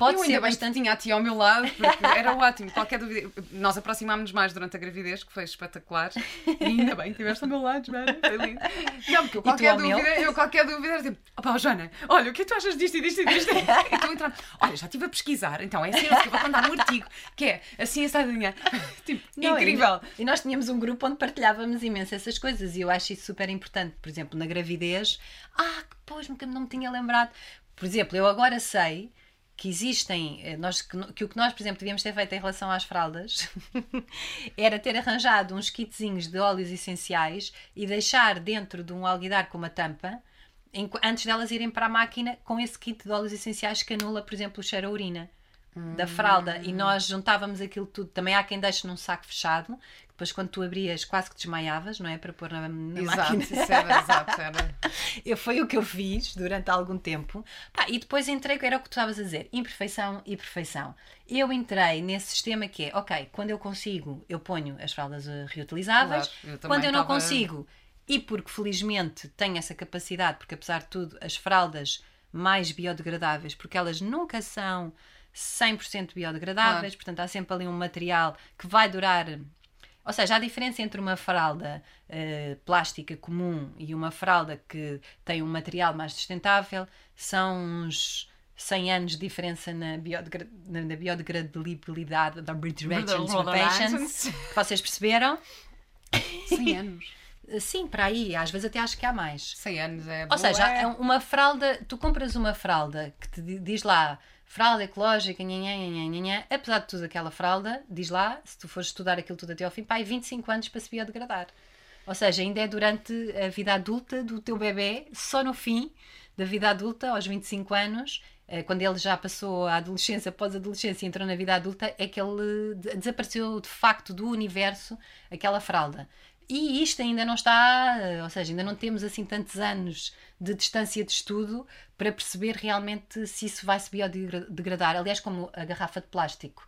Pode eu ser ainda bastante... tinha a ti ao meu lado, porque era ótimo. Qualquer dúvida. Nós aproximámos-nos mais durante a gravidez, que foi espetacular. E ainda bem, estiveste ao meu lado, Joana. Foi lindo. Não, porque eu qualquer, dúvida, eu qualquer dúvida era tipo, opá, Joana, olha, o que é tu achas disto e disto e disto? então entrando, olha, já estive a pesquisar, então é assim, eu vou mandar um artigo, que é assim, essa linha. Tipo, Não, incrível. E, e nós tínhamos um grupo onde partilhávamos imenso essas coisas e eu acho isso super importante. Por exemplo, na gravidez, ah, pois, nunca não me tinha lembrado. Por exemplo, eu agora sei que existem, eh, nós, que, que, o que nós, por exemplo, devíamos ter feito em relação às fraldas era ter arranjado uns kitzinhos de óleos essenciais e deixar dentro de um alguidar com uma tampa em, antes delas irem para a máquina com esse kit de óleos essenciais que anula, por exemplo, o cheiro a urina da fralda e nós juntávamos aquilo tudo. Também há quem deixe num saco fechado, depois quando tu abrias quase que desmaiavas, não é? Para pôr na, na exato, máquina. Isso era, exato, era. Eu, foi o que eu fiz durante algum tempo. Pá, e depois entrei, era o que tu estavas a dizer, imperfeição e perfeição. Eu entrei nesse sistema que é, ok, quando eu consigo, eu ponho as fraldas eh, reutilizáveis. Claro, eu quando eu não tava... consigo, e porque felizmente tenho essa capacidade, porque apesar de tudo, as fraldas mais biodegradáveis, porque elas nunca são 100% biodegradáveis, claro. portanto há sempre ali um material que vai durar Ou seja, a diferença entre uma fralda uh, plástica comum e uma fralda que tem um material mais sustentável são uns 100 anos de diferença na, biodegra na biodegradabilidade da Patients, que vocês perceberam? 100 anos. Sim, para aí, às vezes até acho que há mais. 100 anos é Ou seja, é uma fralda, tu compras uma fralda que te diz lá fralda ecológica, nhanhã, nhanhã, nhanhã, apesar de tudo aquela fralda, diz lá, se tu fores estudar aquilo tudo até ao fim, pai, 25 anos para se biodegradar. Ou seja, ainda é durante a vida adulta do teu bebê, só no fim da vida adulta, aos 25 anos, eh, quando ele já passou a adolescência, pós-adolescência e entrou na vida adulta, é que ele desapareceu de facto do universo aquela fralda. E isto ainda não está, ou seja, ainda não temos assim tantos anos de distância de estudo para perceber realmente se isso vai se biodegradar. Aliás, como a garrafa de plástico.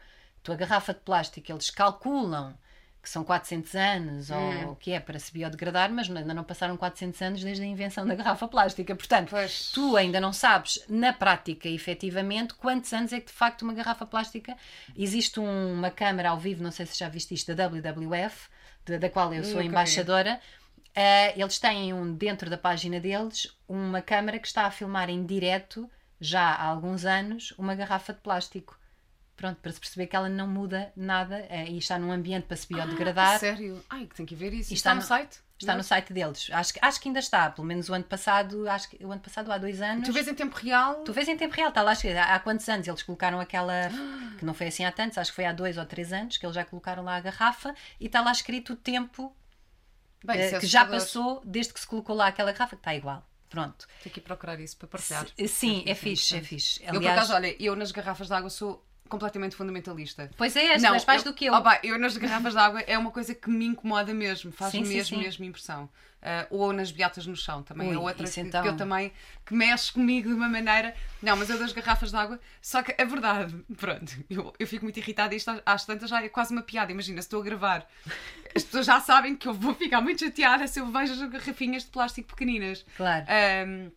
A garrafa de plástico, eles calculam que são 400 anos hum. ou o que é para se biodegradar, mas ainda não passaram 400 anos desde a invenção da garrafa plástica. Portanto, pois. tu ainda não sabes, na prática, efetivamente, quantos anos é que de facto uma garrafa plástica. Existe um, uma câmara ao vivo, não sei se já viste isto, da WWF, de, da qual eu sou embaixadora. Uh, eles têm um, dentro da página deles uma câmara que está a filmar em direto, já há alguns anos, uma garrafa de plástico. Pronto, para se perceber que ela não muda nada uh, e está num ambiente para se biodegradar. Ah, sério? Ai, que tem que ver isso. E está, está no, no site? Está no site deles. Acho, acho que ainda está, pelo menos o ano passado, acho que o ano passado há dois anos. Tu vês em tempo real? Tu vês em tempo real, está lá escrito. Há, há quantos anos eles colocaram aquela. que não foi assim há tantos, acho que foi há dois ou três anos que eles já colocaram lá a garrafa e está lá escrito o tempo Bem, uh, que já passou desde que se colocou lá aquela garrafa, que está igual. Pronto. Tenho que ir procurar isso para partilhar. sim, é fixe, é fixe. Aliás, eu, por acaso, olha, eu nas garrafas de água sou completamente fundamentalista. Pois é, não, mas mais eu, do que eu. Opa, eu nas garrafas de água é uma coisa que me incomoda mesmo, faz sim, mesmo, sim, sim. mesmo impressão. Uh, ou nas beatas no chão também Ui, é outra que, então... que, eu também que mexe comigo de uma maneira. Não, mas eu das garrafas de água, só que a verdade, pronto, eu, eu fico muito irritada e isto às tantas já é quase uma piada. Imagina, se estou a gravar, as pessoas já sabem que eu vou ficar muito chateada se eu vejo as garrafinhas de plástico pequeninas. Claro. Um,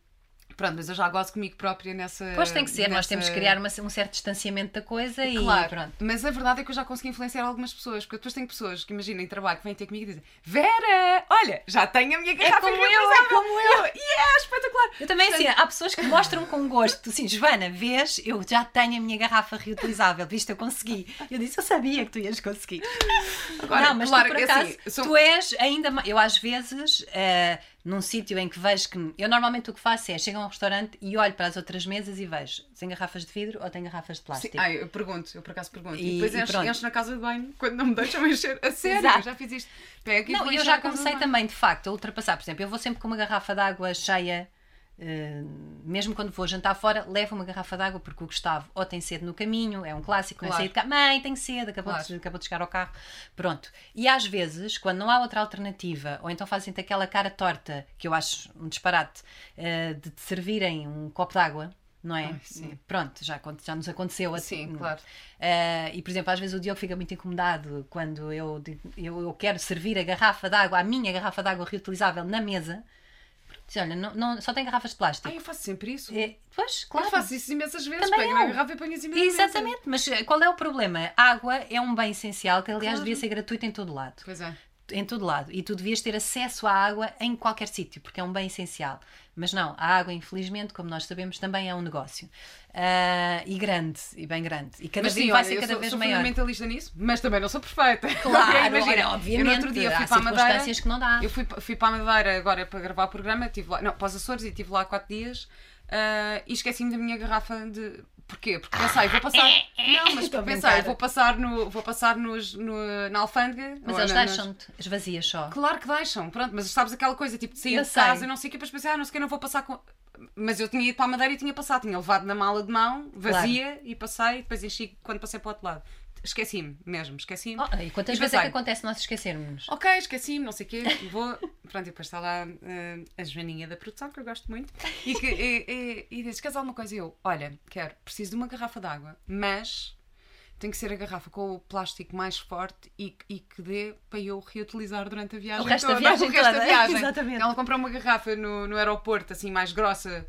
Pronto, mas eu já gosto comigo própria nessa. Pois tem que ser, nessa... nós temos que criar uma, um certo distanciamento da coisa e claro, pronto. Mas a verdade é que eu já consegui influenciar algumas pessoas, porque depois tenho pessoas que imaginem trabalho que vêm ter comigo e dizem: Vera, olha, já tenho a minha é garrafa é como eu, é como eu. Yeah, espetacular. Eu também assim, há pessoas que mostram com gosto, assim, Joana, vês, eu já tenho a minha garrafa reutilizável, visto, eu consegui. Eu disse, eu sabia que tu ias conseguir. Agora, não, mas claro, tu, por acaso, assim, sou... tu és ainda mais. Eu às vezes. Uh, num sítio em que vejo que. Eu normalmente o que faço é chego a um restaurante e olho para as outras mesas e vejo tem garrafas de vidro ou tem garrafas de plástico. Sim. Ah, eu pergunto, eu por acaso pergunto. E, e depois encho, encho, na casa de banho quando não me deixam encher. A sério, Exato. já fiz isto. Pego não, e eu já comecei também, de facto, a ultrapassar. Por exemplo, eu vou sempre com uma garrafa de água cheia Uh, mesmo quando vou jantar fora, levo uma garrafa de água porque o Gustavo ou tem sede no caminho, é um clássico, claro. não é sair de casa, mãe, tem sede, acabou, claro. de, acabou de chegar ao carro. Pronto. E às vezes, quando não há outra alternativa, ou então fazem-te aquela cara torta, que eu acho um disparate, uh, de te servirem um copo de água. Não é? Ai, Pronto, já, já nos aconteceu assim. Sim, claro. Uh, e, por exemplo, às vezes o Diogo fica muito incomodado quando eu, eu, eu quero servir a garrafa de água, a minha garrafa de água reutilizável na mesa Diz, olha, não, não, só tem garrafas de plástico. Ah, eu faço sempre isso. É, pois, claro. Eu faço isso imensas vezes. Também Pego eu. garrafa e ponho em cima Exatamente, mas eh, qual é o problema? A água é um bem essencial que, aliás, claro. devia ser gratuito em todo lado. Pois é em todo lado e tu devias ter acesso à água em qualquer sítio, porque é um bem essencial. Mas não, a água, infelizmente, como nós sabemos, também é um negócio. Uh, e grande, e bem grande. E cada mas, vez sim, vai olha, ser cada sou, vez sou maior. Eu sou fundamentalista nisso, mas também não sou perfeita. Claro, imagina, obviamente. Eu outro dia fui para a Madeira. que não dá. Eu fui, fui para a Madeira agora para gravar o programa, estive lá, não, para os Açores e estive lá quatro dias uh, e esqueci-me da minha garrafa de Porquê? Porque pensei, vou passar. Não, mas pensei, vou passar, no, vou passar nos, no, na alfândega. Mas eles deixam-te as vazias só. Claro que deixam, pronto, mas sabes aquela coisa tipo de sair eu de sei. casa e não sei o que, depois pensei, ah, não sei o que, não vou passar com. Mas eu tinha ido para a Madeira e tinha passado, tinha levado na mala de mão, vazia, claro. e passei, depois enchi quando passei para o outro lado esqueci-me mesmo, esqueci-me. Oh, e quantas e vezes é que acontece nós esquecermos? Ok, esqueci-me, não sei o quê, vou. Pronto, e depois está lá uh, a Joaninha da produção, que eu gosto muito, e, que, e, e, e diz: Queres alguma coisa? E eu, olha, quero, preciso de uma garrafa d'água, mas tem que ser a garrafa com o plástico mais forte e, e que dê para eu reutilizar durante a viagem. O resto da toda. viagem o resto toda. da viagem. Exatamente. Ela comprou uma garrafa no, no aeroporto, assim, mais grossa.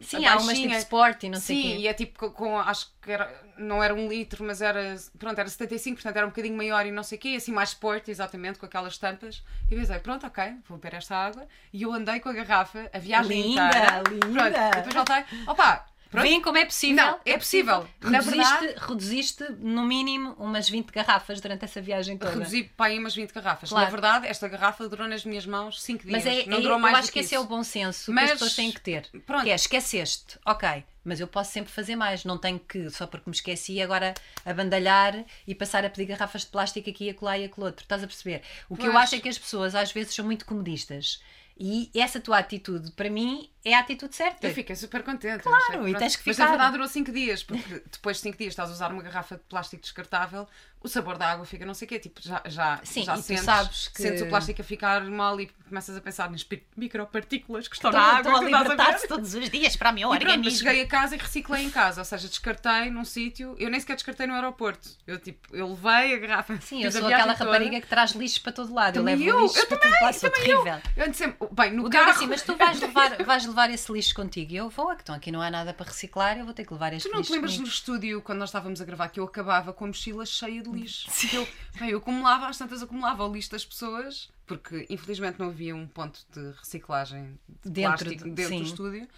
Sim, há umas tipo sport e não sei o Sim, quê. e é tipo com, com- acho que era, não era um litro, mas era, pronto, era 75, portanto era um bocadinho maior e não sei o quê, assim mais sport, exatamente, com aquelas tampas. E pensei, pronto, ok, vou beber esta água. E eu andei com a garrafa a viagem Linda, inteira. linda. Pronto, e depois voltei, opa, pronto. Veem como é possível. Não, é possível. Na Reduziste, verdade- reduziste, no mínimo, umas 20 garrafas durante essa viagem toda. Reduzi para aí umas 20 garrafas. Claro. Na verdade, esta garrafa durou nas minhas mãos 5 dias. Mas é, não é- durou eu mais acho do que que esse é o bom senso que Mas- as pessoas têm que ter. pronto. Que é, esqueceste, ok, mas eu posso sempre fazer mais. Não tenho que, só porque me esqueci, agora abandalhar e passar a pedir garrafas de plástico aqui, acolá e aquele outro. Estás a perceber? O que eu acho é que as pessoas às vezes são muito comodistas. E essa tua atitude, para mim, é a atitude certa. Eu fiquei super contente. Claro, e tens que Mas ficar. na verdade durou 5 dias, porque depois de 5 dias estás a usar uma garrafa de plástico descartável, o sabor da água fica não sei o quê. Tipo, já, já, Sim, já sentes, sabes que- sentes o plástico a ficar mal e começas a pensar nas micropartículas que estão Estão, na água. estão a libertar-se todos os dias para o meu E pronto, mas organismo. cheguei a casa e reciclei em casa, ou seja, descartei num sítio, eu nem sequer descartei no aeroporto. Eu tipo, eu levei a garrafa. Sim, eu a sou aquela toda. rapariga que traz lixo para todo lado. Também eu levo eu, lixo eu para também, todo lado, sou também eu. Eu sempre, bem, no O Diogo carro. assim, mas tu vais levar, vais levar esse lixo contigo. E eu vou, então aqui não há nada para reciclar, eu vou ter que levar este Tu não te lixo lembras comigo. no estúdio, quando nós estávamos a gravar, que eu acabava com a mochila cheia de lixo? Eu, bem, eu acumulava, às tantas acumulava o lixo das pessoas, porque infelizmente não havia um ponto de reciclagem de Dentro plástico de- dentro do sim. estúdio.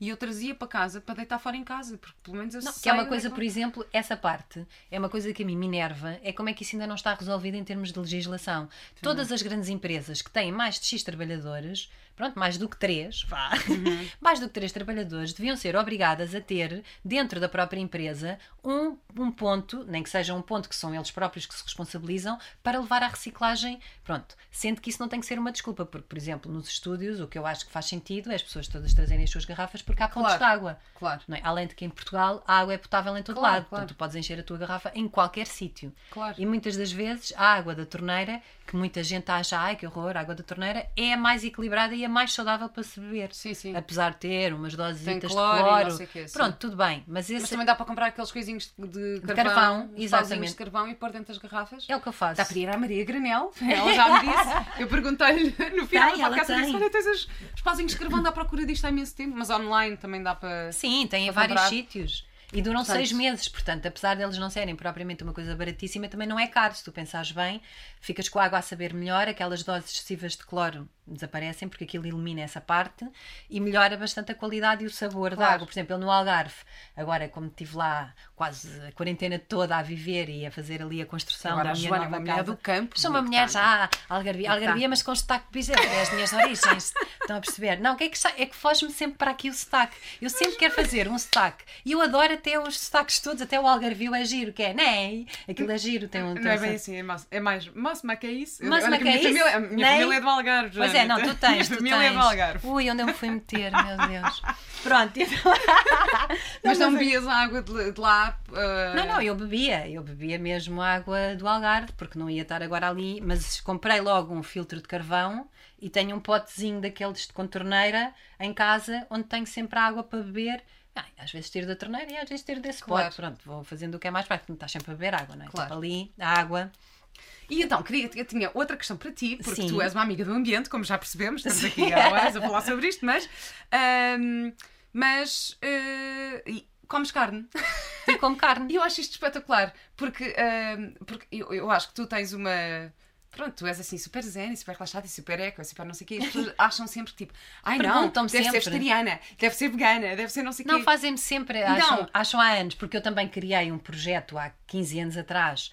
E eu trazia para casa para deitar fora em casa, porque pelo menos eu Não, que é uma onde coisa, que por exemplo, essa parte é uma coisa que a mim me enerva, é como é que isso ainda não está resolvido em termos de legislação. Todas as grandes empresas que têm mais de X trabalhadores, pronto, mais do que três, vá, Uhum. mais do que três trabalhadores, deviam ser obrigadas a ter, dentro da própria empresa, um, um ponto, nem que seja um ponto que são eles próprios que se responsabilizam, para levar à reciclagem, pronto. Sendo que isso não tem que ser uma desculpa, porque, por exemplo, nos estúdios, o que eu acho que faz sentido é as pessoas todas trazerem as suas garrafas porque há pontos Claro. de água. Claro. Não é? Além de que em Portugal a água é potável em todo Claro, lado, claro. portanto tu podes encher a tua garrafa em qualquer sítio. Claro. E muitas das vezes a água da torneira, que muita gente acha, ai que horror, a água da torneira, é a mais equilibrada e a mais saudável para se beber. Sim, sim. Apesar de ter umas doses de cloro não sei o quê. Pronto, tudo bem. Mas esse Mas também dá para comprar aqueles coisinhos de carvão, carvão, uns pauzinhos exatamente. de carvão e pôr dentro das garrafas. é o que eu faço. Dá para ir à Maria Granel, ela já me disse. Eu perguntei-lhe no final podcast, eu disse, olha, tens os, os pauzinhos de carvão, anda à procura disto há imenso tempo, mas online também dá para... Sim, tem em para vários comprar. sítios. E duram Portanto- seis meses, portanto, apesar deles não serem propriamente uma coisa baratíssima, também não é caro. Se tu pensares bem, ficas com a água a saber melhor, aquelas doses excessivas de cloro desaparecem porque aquilo elimina essa parte e melhora bastante a qualidade e o sabor da Claro. água. Por exemplo, eu no Algarve, agora como estive lá quase a quarentena toda a viver e a fazer ali a construção Agora da minha Joana é nova uma mulher casa. do campo. Sou uma mulher já algarvia, algarvia mas com sotaque bizarro, é as minhas origens. Estão a perceber? Não, o que é que é que foge-me sempre para aqui o sotaque. Eu sempre quero fazer um sotaque. E eu adoro até os sotaques todos, até o algarvio é giro, que é, né? Aquilo é giro, tem um. Não é bem assim, é mais, é mais mas é isso? Mas, a é minha isso? família, a minha Nem? família é do Algarve. Pois é, não, Joana. tu tens, tu família tens. do Algarve. Ui, onde eu me fui meter, meu Deus. Pronto, então. Mas não é- bebias a água de, de lá? ah, Não, não, eu bebia, eu bebia mesmo água do Algarve, porque não ia estar agora ali, mas comprei logo um filtro de carvão e tenho um potezinho daqueles de contorneira em casa, onde tenho sempre água para beber. Ah, às vezes tiro da torneira e às vezes tiro desse Claro. pote. Pronto, vou fazendo o que é mais prático, não estás sempre a beber água, não é? Claro. Tipo ali, a água. E então, queria, eu tinha outra questão para ti, porque Sim. tu és uma amiga do ambiente, como já percebemos, estamos aqui há horas a falar sobre isto, mas. ahm, mas. e comes carne. E como carne. E eu acho isto espetacular, porque, ahm, porque eu, eu acho que tu tens uma. Pronto, tu és assim super zen, e super relaxada e super eco, e super não sei o quê. As pessoas acham sempre tipo, ai não, deve ser sempre. vegetariana, deve ser vegana, deve ser não sei o quê. Não, fazem-me sempre, Não. acham, acham há anos, porque eu também criei um projeto há 15 anos atrás,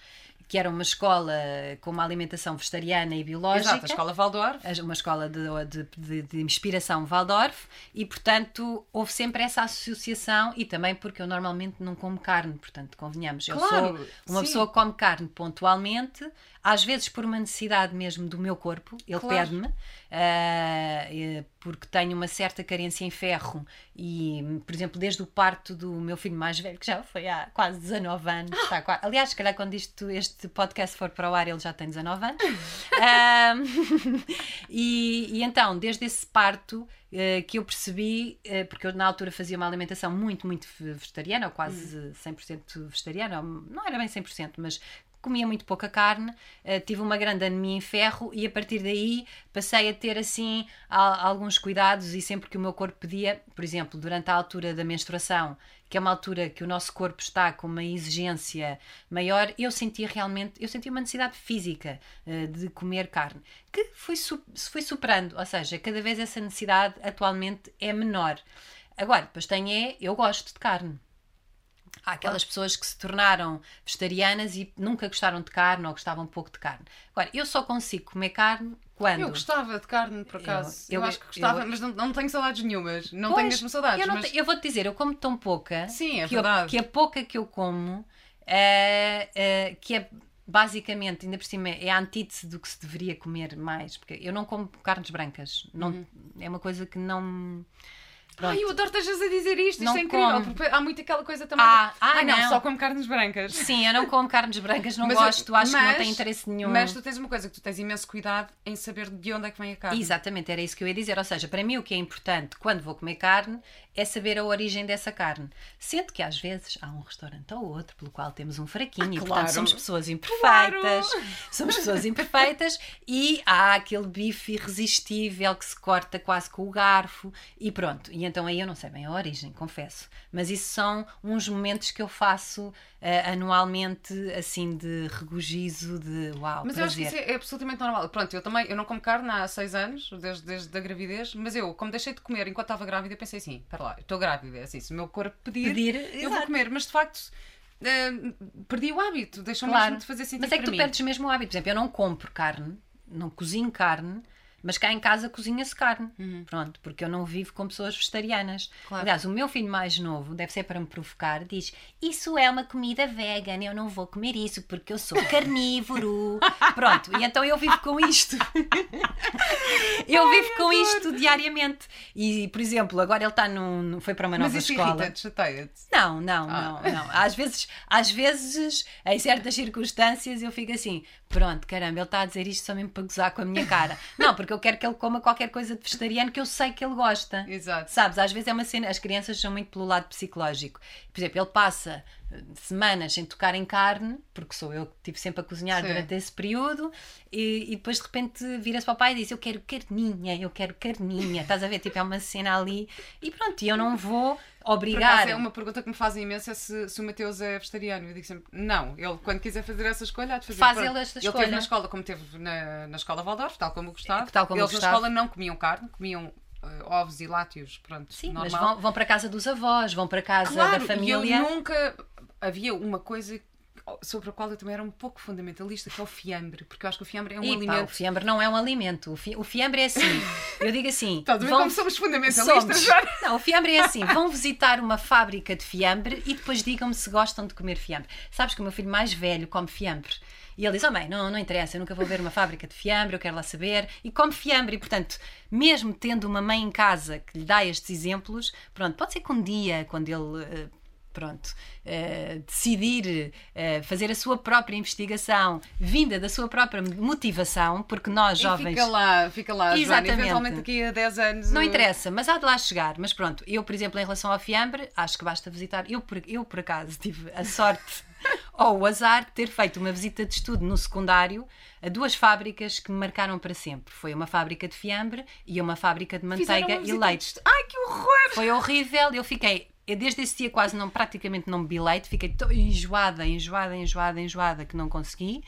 que era uma escola com uma alimentação vegetariana e biológica. Exato, a escola Waldorf. uma escola de, de, de- de inspiração Waldorf e, portanto, houve sempre essa associação e também porque eu normalmente não como carne, portanto, convenhamos, eu Claro, sou uma sim. pessoa que come carne pontualmente, às vezes por uma necessidade mesmo do meu corpo, ele Claro. pede-me, eh, porque tenho uma certa carência em ferro e, por exemplo, desde o parto do meu filho mais velho, que já foi há quase 19 anos, está qua- aliás, se calhar quando isto, este podcast for para o ar, ele já tem 19 anos. um, e, e, então, desde esse parto uh, que eu percebi, uh, porque eu na altura fazia uma alimentação muito, muito vegetariana, ou quase hum. 100% vegetariana, não era bem 100%, mas comia muito pouca carne, uh, tive uma grande anemia em ferro e a partir daí passei a ter assim a, alguns cuidados e sempre que o meu corpo pedia, por exemplo, durante a altura da menstruação, que é uma altura que o nosso corpo está com uma exigência maior, eu sentia realmente, eu sentia uma necessidade física uh, de comer carne, que su foi superando, ou seja, cada vez essa necessidade atualmente é menor. Agora, depois tem é, eu gosto de carne. Há aquelas pessoas que se tornaram vegetarianas e nunca gostaram de carne ou gostavam pouco de carne. Agora, eu só consigo comer carne quando? Eu gostava de carne, por acaso. Eu, eu, eu acho que gostava, eu, mas não, não tenho saudades nenhumas. Não pois, tenho mesmo saudades. Eu, mas... te, eu vou-te dizer, eu como tão pouca. Sim, é que verdade. que a pouca que eu como, é, é, que é basicamente, ainda por cima, é a antítese do que se deveria comer mais. Porque eu não como carnes brancas. Não, uhum. É uma coisa que não Pronto. Ai, eu adoro estejas a dizer isto, não isto é incrível. Como. Porque há muito aquela coisa também. Ah, ah Ai, não, não, só como carnes brancas. Sim, eu não como carnes brancas, não mas, gosto, acho mas, que não tem interesse nenhum. Mas tu tens uma coisa que tu tens imenso cuidado em saber de onde é que vem a carne. Exatamente, era isso que eu ia dizer. Ou seja, para mim o que é importante quando vou comer carne é saber a origem dessa carne. Sendo que às vezes há um restaurante ou outro pelo qual temos um fraquinho ah, e portanto somos pessoas imperfeitas, claro. somos pessoas imperfeitas e há aquele bife irresistível que se corta quase com o garfo e pronto. E então aí eu não sei bem a origem, confesso. Mas isso são uns momentos que eu faço uh, anualmente assim de regozijo, de uau. Mas prazer. eu acho que isso é, é absolutamente normal. Pronto, eu também eu não como carne há seis anos, desde, desde a gravidez, mas eu, como deixei de comer enquanto estava grávida, pensei assim: lá, estou grávida, é assim, se o meu corpo pedir, pedir eu exato. vou comer, mas de facto. Uh, perdi o hábito, deixou claro. mesmo de fazer sentido Mas é que tu mim. perdes mesmo o hábito. Por exemplo, eu não compro carne, não cozinho carne, mas cá em casa cozinha-se carne. Uhum. Pronto, porque eu não vivo com pessoas vegetarianas. Claro. Aliás, o meu filho mais novo, deve ser para me provocar, diz: Isso é uma comida vegan, eu não vou comer isso porque eu sou carnívoro. Pronto, e então eu vivo com isto. eu Ai, vivo com isto diariamente. E, por exemplo, agora ele está num. Foi para uma nova mas isso escola. chateia-te? Não, não, ah. não, não. Às vezes, às vezes, em certas circunstâncias, eu fico assim: pronto, caramba, ele está a dizer isto só mesmo para gozar com a minha cara. Não, porque eu quero que ele coma qualquer coisa de vegetariano que eu sei que ele gosta. Exato. Sabes, às vezes é uma cena, as crianças são muito pelo lado psicológico. Por exemplo, ele passa eh, semanas sem tocar em carne, porque sou eu que estive sempre a cozinhar Sim. durante esse período, e, e depois de repente vira-se para o pai e diz: Eu quero carninha, eu quero carninha. Estás a ver? Tipo, é uma cena ali, e pronto, e eu não vou obrigar. é uma pergunta que me fazem imenso é se, se o Mateus é vegetariano. Eu digo sempre, não, ele quando quiser fazer essa escolha, há de fazer. Faz ele esta escolha. Ele teve na escola, como teve na, na escola Waldorf, tal como o Gustavo. Tal como Eles Gustavo. na escola não comiam carne, comiam uh, ovos e lácteos, pronto, Sim, normal. mas vão, vão para casa dos avós, vão para casa claro, da família. E eu nunca... Havia uma coisa sobre a qual eu também era um pouco fundamentalista, que é o fiambre, porque eu acho que o fiambre é um Epa, alimento. O fiambre não é um alimento. O, fi... o fiambre é assim. Eu digo assim. Estás a ver vão... como somos fundamentalistas somos. já? Não, o fiambre é assim. Vão visitar uma fábrica de fiambre e depois digam-me se gostam de comer fiambre. Sabes que o meu filho mais velho come fiambre. E ele diz: Oh, mãe, não, não interessa, eu nunca vou ver uma fábrica de fiambre, eu quero lá saber. E come fiambre. E, portanto, mesmo tendo uma mãe em casa que lhe dá estes exemplos, pronto, pode ser que um dia, quando ele uh, pronto, uh, decidir uh, fazer a sua própria investigação, vinda da sua própria motivação, porque nós e jovens. Fica lá, fica lá, Exatamente. Joana, eventualmente daqui a 10 anos. Não interessa, mas há de lá chegar. Mas pronto, eu, por exemplo, em relação ao fiambre, acho que basta visitar. Eu, por, eu, por acaso, tive a sorte ou o azar de ter feito uma visita de estudo no secundário a duas fábricas que me marcaram para sempre. Foi uma fábrica de fiambre e uma fábrica de manteiga e leite. De... Ai, que horror! Foi horrível. Eu fiquei eu desde esse dia quase não, praticamente não bebi leite, fiquei tão enjoada, enjoada, enjoada, enjoada que não consegui.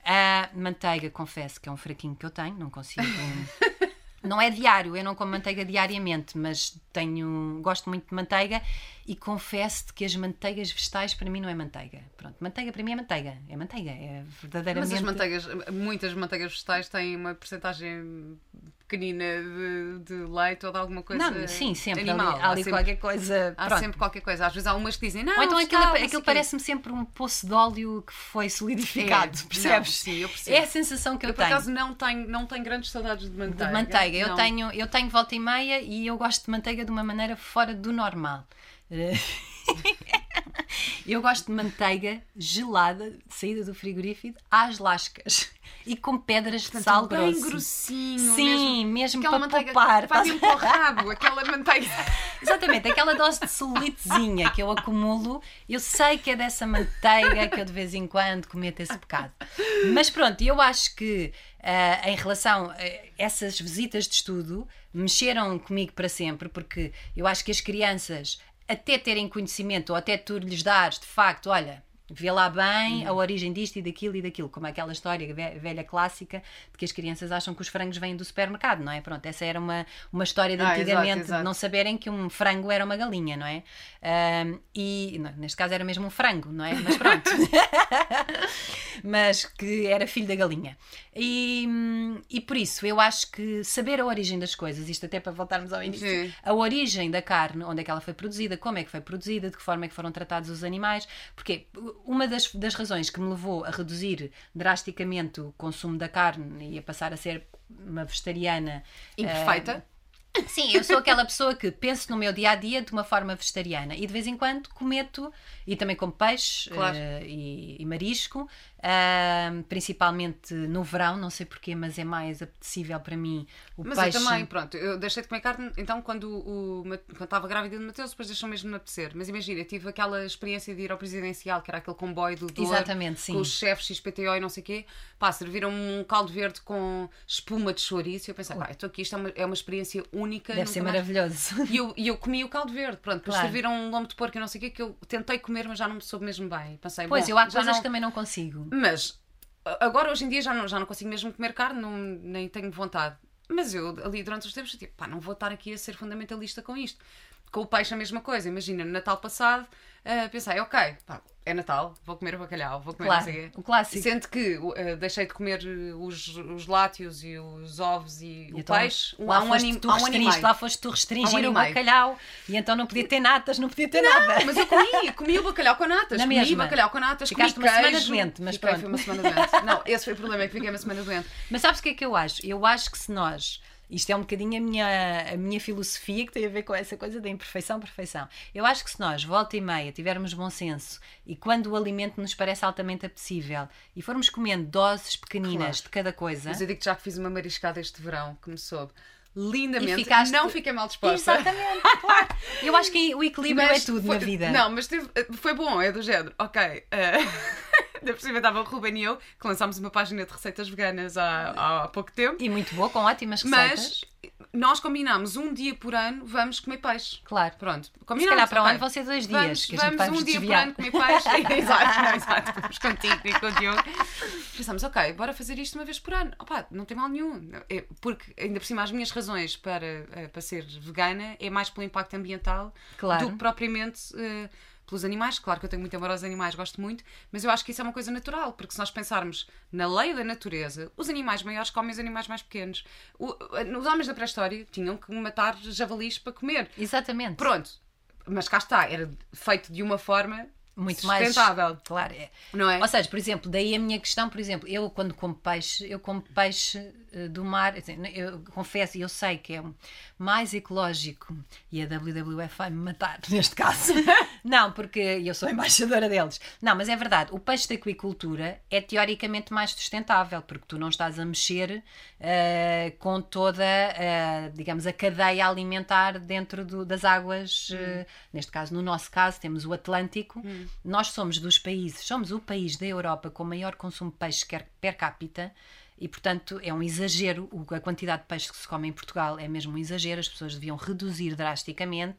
Uh, manteiga, confesso que é um fraquinho que eu tenho, não consigo. não é diário, eu não como manteiga diariamente, mas tenho, gosto muito de manteiga e confesso-te que as manteigas vegetais para mim não é manteiga. Pronto, manteiga para mim é manteiga, é manteiga, é verdadeiramente. Mas as manteigas, muitas manteigas vegetais têm uma porcentagem pequenina de, de, leite ou de alguma coisa não, sim, sempre animal. Ali, ali sempre, qualquer coisa. Há Pronto. sempre qualquer coisa. Às vezes há umas que dizem, não, ou então aquilo, aquilo parece-me sempre um poço de óleo que foi solidificado, é, percebes? Não, sim, eu percebo. É a sensação que eu, eu tenho. por acaso não tenho, não tenho grandes saudades de manteiga. De manteiga. Eu tenho, eu tenho volta e meia e eu gosto de manteiga de uma maneira fora do normal. Eu gosto de manteiga gelada, saída do frigorífico, às lascas e com pedras de sal bem grosso. grossinho. Sim, mesmo aquela para poupar. que vai estás vir para o rabo, aquela manteiga. Exatamente, aquela dose de celulitezinha que eu acumulo, eu sei que é dessa manteiga que eu de vez em quando cometo esse pecado. Mas pronto, eu acho que ah, em relação a essas visitas de estudo mexeram comigo para sempre, porque eu acho que as crianças, até terem conhecimento ou até tu lhes dares de facto, olha. Vê lá bem a origem disto e daquilo e daquilo, como aquela história ve- velha clássica de que as crianças acham que os frangos vêm do supermercado, não é? Pronto, essa era uma, uma história de Ah, antigamente exato, exato. de não saberem que um frango era uma galinha, não é? Ahm, e não, neste caso era mesmo um frango, não é? Mas pronto. Mas que era filho da galinha. E, e por isso eu acho que saber a origem das coisas, isto até para voltarmos ao início, Sim. a origem da carne, onde é que ela foi produzida, como é que foi produzida, de que forma é que foram tratados os animais, porque uma das, das razões que me levou a reduzir drasticamente o consumo da carne e a passar a ser uma vegetariana Imperfeita. Sim, eu sou aquela pessoa que penso no meu dia a dia de uma forma vegetariana e de vez em quando cometo e também como peixe Claro. eh, e, e marisco, ah, principalmente no verão, não sei porquê, mas é mais apetecível para mim o Mas peixe. eu também, pronto, eu deixei de comer carne então quando, o, quando estava grávida de Mateus, depois deixou mesmo de me apetecer. Mas imagina, eu tive aquela experiência de ir ao presidencial, que era aquele comboio do Douro, Exatamente, sim. com os chefes XPTO e não sei o quê. Pá, serviram um caldo verde com espuma de chouriço e eu pensei, pá, estou aqui, isto é uma, é uma experiência única. Deve ser mais- maravilhoso. E eu, e eu comi o caldo verde, pronto, depois Claro. serviram um lombo de porco e não sei o quê, que eu tentei comer, mas já não me soube mesmo bem. Pensei, Pois, eu há coisas não- que também não consigo. Mas agora, hoje em dia, já não, já não consigo mesmo comer carne, não, nem tenho vontade. Mas eu, ali durante os tempos, tipo, pá, não vou estar aqui a ser fundamentalista com isto. Com o peixe, a mesma coisa. Imagina, no Natal passado, ah, pensei, ok, pá, é Natal, vou comer o bacalhau, vou comer Claro, não sei o clássico. Sendo que ah, deixei de comer os, os lácteos e os ovos e o Então, peixe um- lá um, foste tu um e lá foste tu restringir e o bacalhau e então não podia ter natas, não podia ter nada. Mas eu comi, comi o bacalhau com natas. Na comi mesma. bacalhau com natas, Ficaste comi uma semana queijo. doente, mas Fiquei, pronto. foi uma semana doente. Não, esse foi o problema, é que fiquei uma semana doente. Mas sabes o que é que eu acho? Eu acho que se nós. Isto é um bocadinho a minha, a minha filosofia que tem a ver com essa coisa da imperfeição, perfeição. Eu acho que se nós, volta e meia, tivermos bom senso e quando o alimento nos parece altamente apetecível e formos comendo doses pequeninas Claro. de cada coisa. Mas eu digo já que fiz uma mariscada este verão, que me soube lindamente. Ficaste- Não fiquei mal disposta. Exatamente, claro. Eu acho que o equilíbrio Mas é tudo foi- na vida. Não, mas teve- foi bom, é do género. Ok. eh, Ainda por cima estava o Ruben e eu, que lançámos uma página de receitas veganas há, há pouco tempo. E muito boa, com ótimas receitas. Mas nós combinámos um dia por ano vamos comer peixe. Claro. Pronto, Se combinámos. calhar para o ano vão ser dois dias, Vamos, que vamos um dia por ano comer peixe. exato, não, exato. Vamos contigo e com o Diogo. Pensámos, ok, bora fazer isto uma vez por ano. Opa, não tem mal nenhum. É, Porque, ainda por cima, as minhas razões para, eh, para ser vegana é mais pelo impacto ambiental Claro. do que propriamente eh, pelos animais. Claro que eu tenho muito amor aos animais, gosto muito, mas eu acho que isso é uma coisa natural, porque se nós pensarmos na lei da natureza, os animais maiores comem os animais mais pequenos. O- os homens da pré-história tinham que matar javalis para comer. Exatamente. Pronto, mas cá está, era feito de uma forma muito mais sustentável, Claro, é. não é? Ou seja, por exemplo, daí a minha questão, por exemplo, eu quando como peixe, eu como peixe eh, do mar, assim, eu confesso e eu sei que é mais ecológico e a WWF vai me matar neste caso. Não, porque eu sou embaixadora deles. Não, mas é verdade, o peixe da aquicultura é teoricamente mais sustentável, porque tu não estás a mexer eh, com toda, eh, digamos, a cadeia alimentar dentro do- das águas, eh, neste caso, no nosso caso, temos o Atlântico. Nós somos dos países, somos o país da Europa com maior consumo de peixe per capita. E, portanto, é um exagero. A quantidade de peixe que se come em Portugal é mesmo um exagero. As pessoas deviam reduzir drasticamente.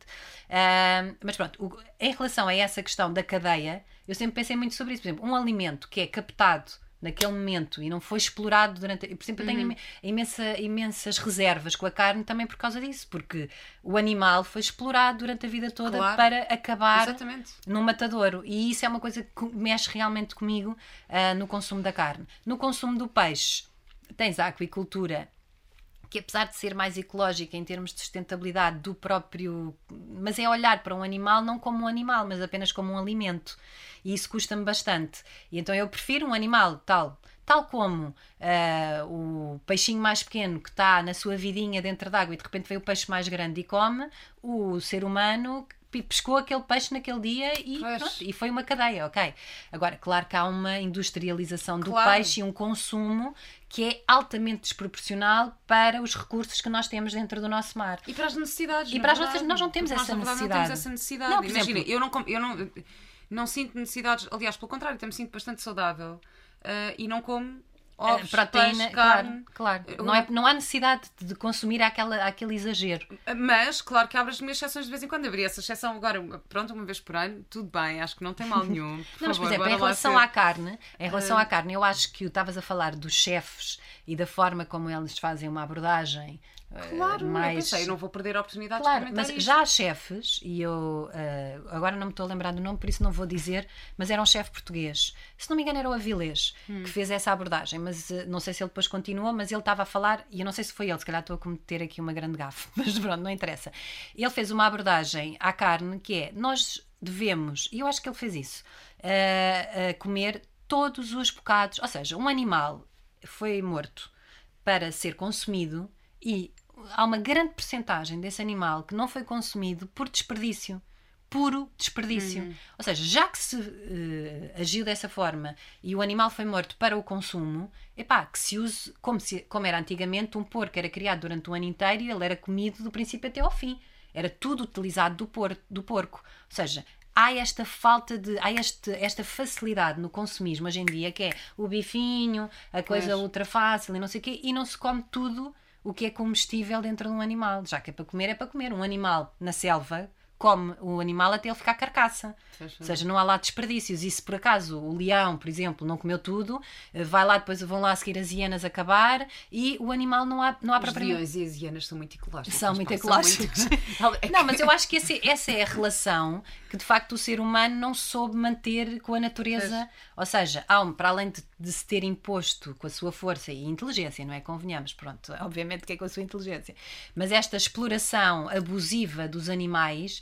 Ahm, mas pronto, em relação a essa questão da cadeia, eu sempre pensei muito sobre isso. Por exemplo, um alimento que é captado naquele momento e não foi explorado durante. Por exemplo, eu tenho imen- imensa, imensas reservas com a carne também por causa disso, porque o animal foi explorado durante a vida toda Claro. para acabar Exatamente. num matadouro. E isso é uma coisa que mexe realmente comigo ah, no consumo da carne. No consumo do peixe, tens a aquicultura. Que apesar de ser mais ecológica em termos de sustentabilidade do próprio. Mas é olhar para um animal não como um animal, mas apenas como um alimento. E isso custa-me bastante. E então eu prefiro um animal tal. Tal como ah, o peixinho mais pequeno que está na sua vidinha dentro d'água e de repente vem o peixe mais grande e come, o ser humano pescou aquele peixe naquele dia e, pronto, e foi uma cadeia, ok. Agora, claro que há uma industrialização do Claro. peixe e um consumo que é altamente desproporcional para os recursos que nós temos dentro do nosso mar. E para as necessidades. E na para as nossas- nós não temos essa verdade, necessidade. Não temos essa necessidade. Não, por Imagina, exemplo- eu não, eu não, não sinto necessidades. Aliás, pelo contrário, até me sinto bastante saudável. eh, e não como ovos, proteína, peixe, carne. claro, claro. Não, é, não há necessidade de consumir aquela, aquele exagero. Mas, claro que abro as minhas exceções de vez em quando. Abri essa exceção agora, pronto, uma vez por ano, tudo bem, acho que não tem mal nenhum. Não, mas, por favor, exemplo, em relação ser- à carne, em relação à carne, eu acho que estavas a falar dos chefes e da forma como eles fazem uma abordagem Claro, eu mais. pensei, eu não vou perder a oportunidade Claro, de experimentar mas isto. já há chefes, e eu eh, agora não me estou a lembrar do nome, por isso não vou dizer, mas era um chefe português. Se não me engano, era o Avilés Hum. que fez essa abordagem, mas eh, não sei se ele depois continuou, mas ele estava a falar, e eu não sei se foi ele, se calhar estou a cometer aqui uma grande gafe, mas pronto, não interessa. Ele fez uma abordagem à carne que é: nós devemos, e eu acho que ele fez isso, eh, comer todos os bocados, ou seja, um animal foi morto para ser consumido e há uma grande percentagem desse animal que não foi consumido por desperdício. Puro desperdício. Ou seja, já que se eh, agiu dessa forma e o animal foi morto para o consumo, epá, que se use como, se, como era antigamente, um porco era criado durante o ano inteiro e ele era comido do princípio até ao fim. Era tudo utilizado do, por, do porco. Ou seja, há esta falta de. há este, esta facilidade no consumismo hoje em dia que é o bifinho, a coisa Pois. ultra fácil e não sei o quê, e não se come tudo o que é comestível dentro de um animal. Já que é para comer, é para comer. Um animal na selva come o animal até ele ficar carcaça. Ou seja, não há lá desperdícios. E se por acaso o leão, por exemplo, não comeu tudo, eh, vai lá, depois vão lá a seguir as hienas acabar e o animal não há, não há Os propriamente. leões e as hienas são muito ecológicos. São muito ecológicos. muito- Não, mas eu acho que esse- essa é a relação que de facto o ser humano não soube manter com a natureza. Ou seja, há um, para além de, de se ter imposto com a sua força e inteligência, não é? Convenhamos, pronto, obviamente que é com a sua inteligência, mas esta exploração abusiva dos animais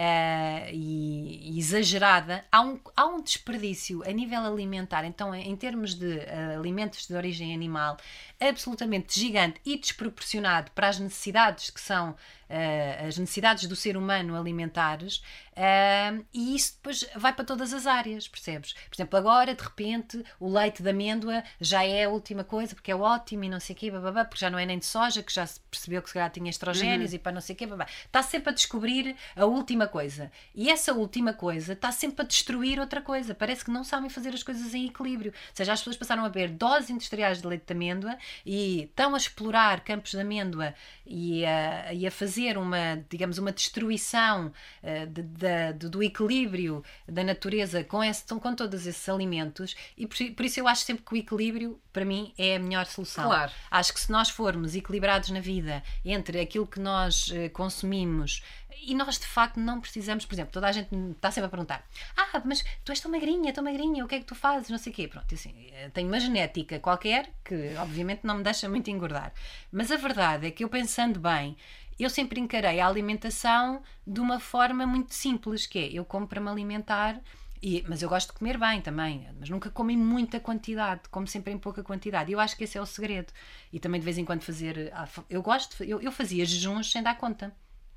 eh, e, e exagerada, há um, há um desperdício a nível alimentar, então em termos de eh, alimentos de origem animal, absolutamente gigante e desproporcionado para as necessidades que são eh, as necessidades do ser humano alimentares e isso depois vai para todas as áreas, percebes? Por exemplo, agora de repente o leite de amêndoa já é a última coisa porque é ótimo e não sei o quê, bababá, porque já não é nem de soja, que já se percebeu que se calhar tinha estrogénios e para não sei o quê, babá. está sempre a descobrir a última coisa e essa última coisa está sempre a destruir outra coisa, parece que não sabem fazer as coisas em equilíbrio, ou seja, as pessoas passaram a beber doses industriais de leite de amêndoa e estão a explorar campos de amêndoa e a, e a fazer uma, digamos, uma destruição eh, de- da- do, do equilíbrio da natureza com, esse, com todos esses alimentos e por, por isso eu acho sempre que o equilíbrio para mim é a melhor solução. Claro. Acho que se nós formos equilibrados na vida entre aquilo que nós eh, consumimos e nós de facto não precisamos, por exemplo, toda a gente está sempre a perguntar: Ah, mas tu és tão magrinha, tão magrinha, o que é que tu fazes? Não sei o quê. Pronto, assim, eh, tenho uma genética qualquer que obviamente não me deixa muito engordar. Mas a verdade é que eu pensando bem, eu sempre encarei a alimentação de uma forma muito simples, que é eu como para me alimentar. E, mas eu gosto de comer bem também, mas nunca como em muita quantidade, como sempre em pouca quantidade. Eu acho que esse é o segredo. E também de vez em quando fazer. ah, Eu gosto, eu, eu fazia jejuns sem dar conta.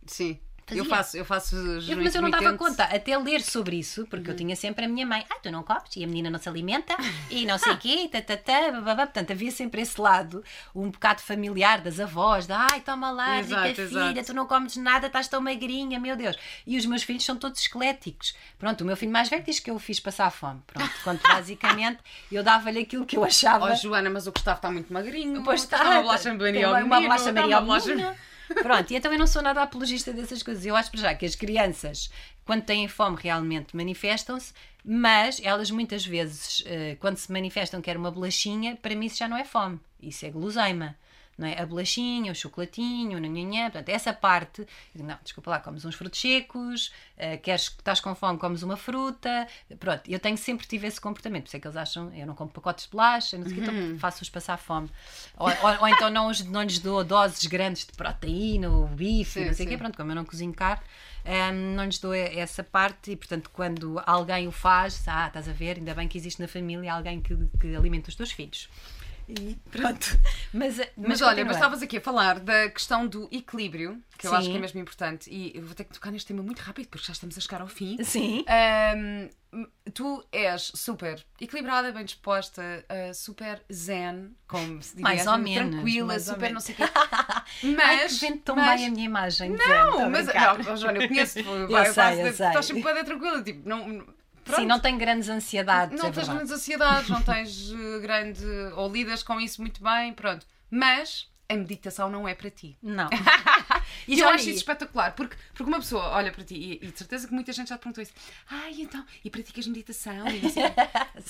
Sim. Fazia. Eu faço, eu faço Eu- mas eu não dava conta, até ler sobre isso, porque Uhum. eu tinha sempre a minha mãe, ah, tu não comes, e a menina não se alimenta, e não sei o quê, tatatá, bababá. Portanto, havia sempre esse lado, um bocado familiar das avós, de ai, toma lá, Exato, rica filha, exato. tu não comes nada, estás tão magrinha, meu Deus. E os meus filhos são todos esqueléticos. Pronto, o meu filho mais velho diz que eu o fiz passar fome. Pronto, quando basicamente eu dava-lhe aquilo que eu achava. Oh, Joana, mas o Gustavo está muito magrinho. Pois Está uma bolacha Maria uma, bolacha Maria. Pronto, e então eu não sou nada apologista dessas coisas. Eu acho para já que as crianças, quando têm fome, realmente manifestam-se, mas elas muitas vezes, eh, quando se manifestam que quer uma bolachinha, para mim isso já não é fome, isso é guloseima. Não é? A bolachinha, o chocolatinho, o nanhanhã, portanto, essa parte, não, desculpa lá, comes uns frutos secos, eh, queres, estás com fome, comes uma fruta, pronto, eu tenho sempre tive esse comportamento, por isso é que eles acham, eu não como pacotes de bolacha, não sei o quê, então faço-os passar fome. Ou, ou- ou então não, os- não lhes dou doses grandes de proteína, ou bife, Sim, não sei o quê, pronto, como eu não cozinho carne, hum, não lhes dou essa parte e, portanto, quando alguém o faz, ah, estás a ver, ainda bem que existe na família alguém que, que alimenta os teus filhos. E pronto. Mas, mas, Mas, olha, mas estavas aqui a falar da questão do equilíbrio, que eu acho Sim. que é mesmo importante, e eu vou ter que tocar neste tema muito rápido, porque já estamos a chegar ao fim. Sim. Ahm, tu és super equilibrada, bem disposta, ah, super zen, como se diz, Mais ou menos, tranquila, mais super menos. não sei o quê. Ai, Mas, que vende tão mas- bem a minha imagem. Não, mas não, Joana, eu conheço-te, sei, faço- eu sei. estás sempre bem tranquila, tipo, não, pronto. Sim, não tem grandes ansiedades. Não é tens verdade. grandes ansiedades, não tens eh, grande. ou lidas com isso muito bem, pronto. Mas a meditação não é para ti. Não. E eu acho isso espetacular, porque, porque uma pessoa olha para ti e, e de certeza que muita gente já te perguntou isso. Ai, então, e praticas meditação? E, quê."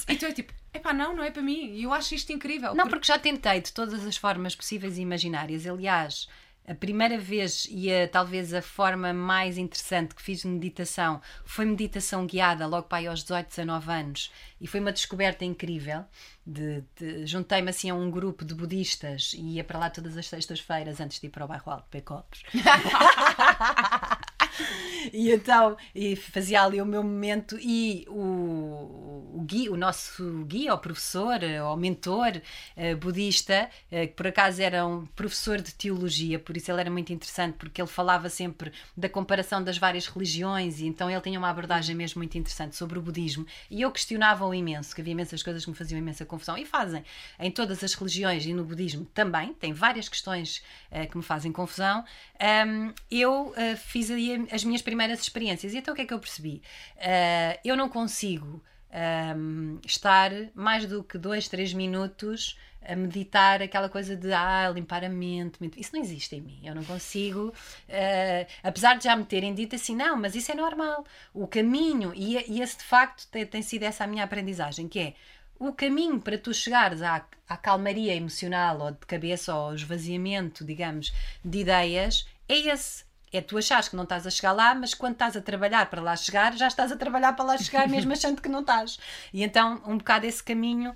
e tu é tipo, epá, não, não é para mim. E eu acho isto incrível. Não, porque já tentei de todas as formas possíveis e imaginárias. Aliás, a primeira vez e a, talvez a forma mais interessante que fiz de meditação foi meditação guiada, logo para aí aos 18, 19 anos. E foi uma descoberta incrível. De, de- Juntei-me assim a um grupo de budistas e ia para lá todas as sextas-feiras antes de ir para o bairro Alto Pecopes. E então e fazia ali o meu momento e o, o, guia, o nosso guia, o professor, ou mentor eh, budista, eh, que por acaso era um professor de teologia, por isso ele era muito interessante, porque ele falava sempre da comparação das várias religiões e então ele tinha uma abordagem mesmo muito interessante sobre o budismo e eu questionava-o imenso, que havia imensas coisas que me faziam imensa confusão e fazem em todas as religiões e no budismo também, tem várias questões eh, que me fazem confusão. Ahm, eu eh, fiz as minhas primeiras experiências e então o que é que eu percebi? Ah, eu não consigo ahm, estar mais do que dois, três minutos a meditar aquela coisa de ah, limpar a mente, isso não existe em mim, eu não consigo, ah, apesar de já me terem dito assim, não, mas isso é normal, o caminho, e, e esse de facto tem, tem sido essa a minha aprendizagem, que é o caminho para tu chegares à, à calmaria emocional ou de cabeça ou esvaziamento, digamos, de ideias, é esse. É tu achares que não estás a chegar lá, mas quando estás a trabalhar para lá chegar, já estás a trabalhar para lá chegar, mesmo achando que não estás. E então, um bocado esse caminho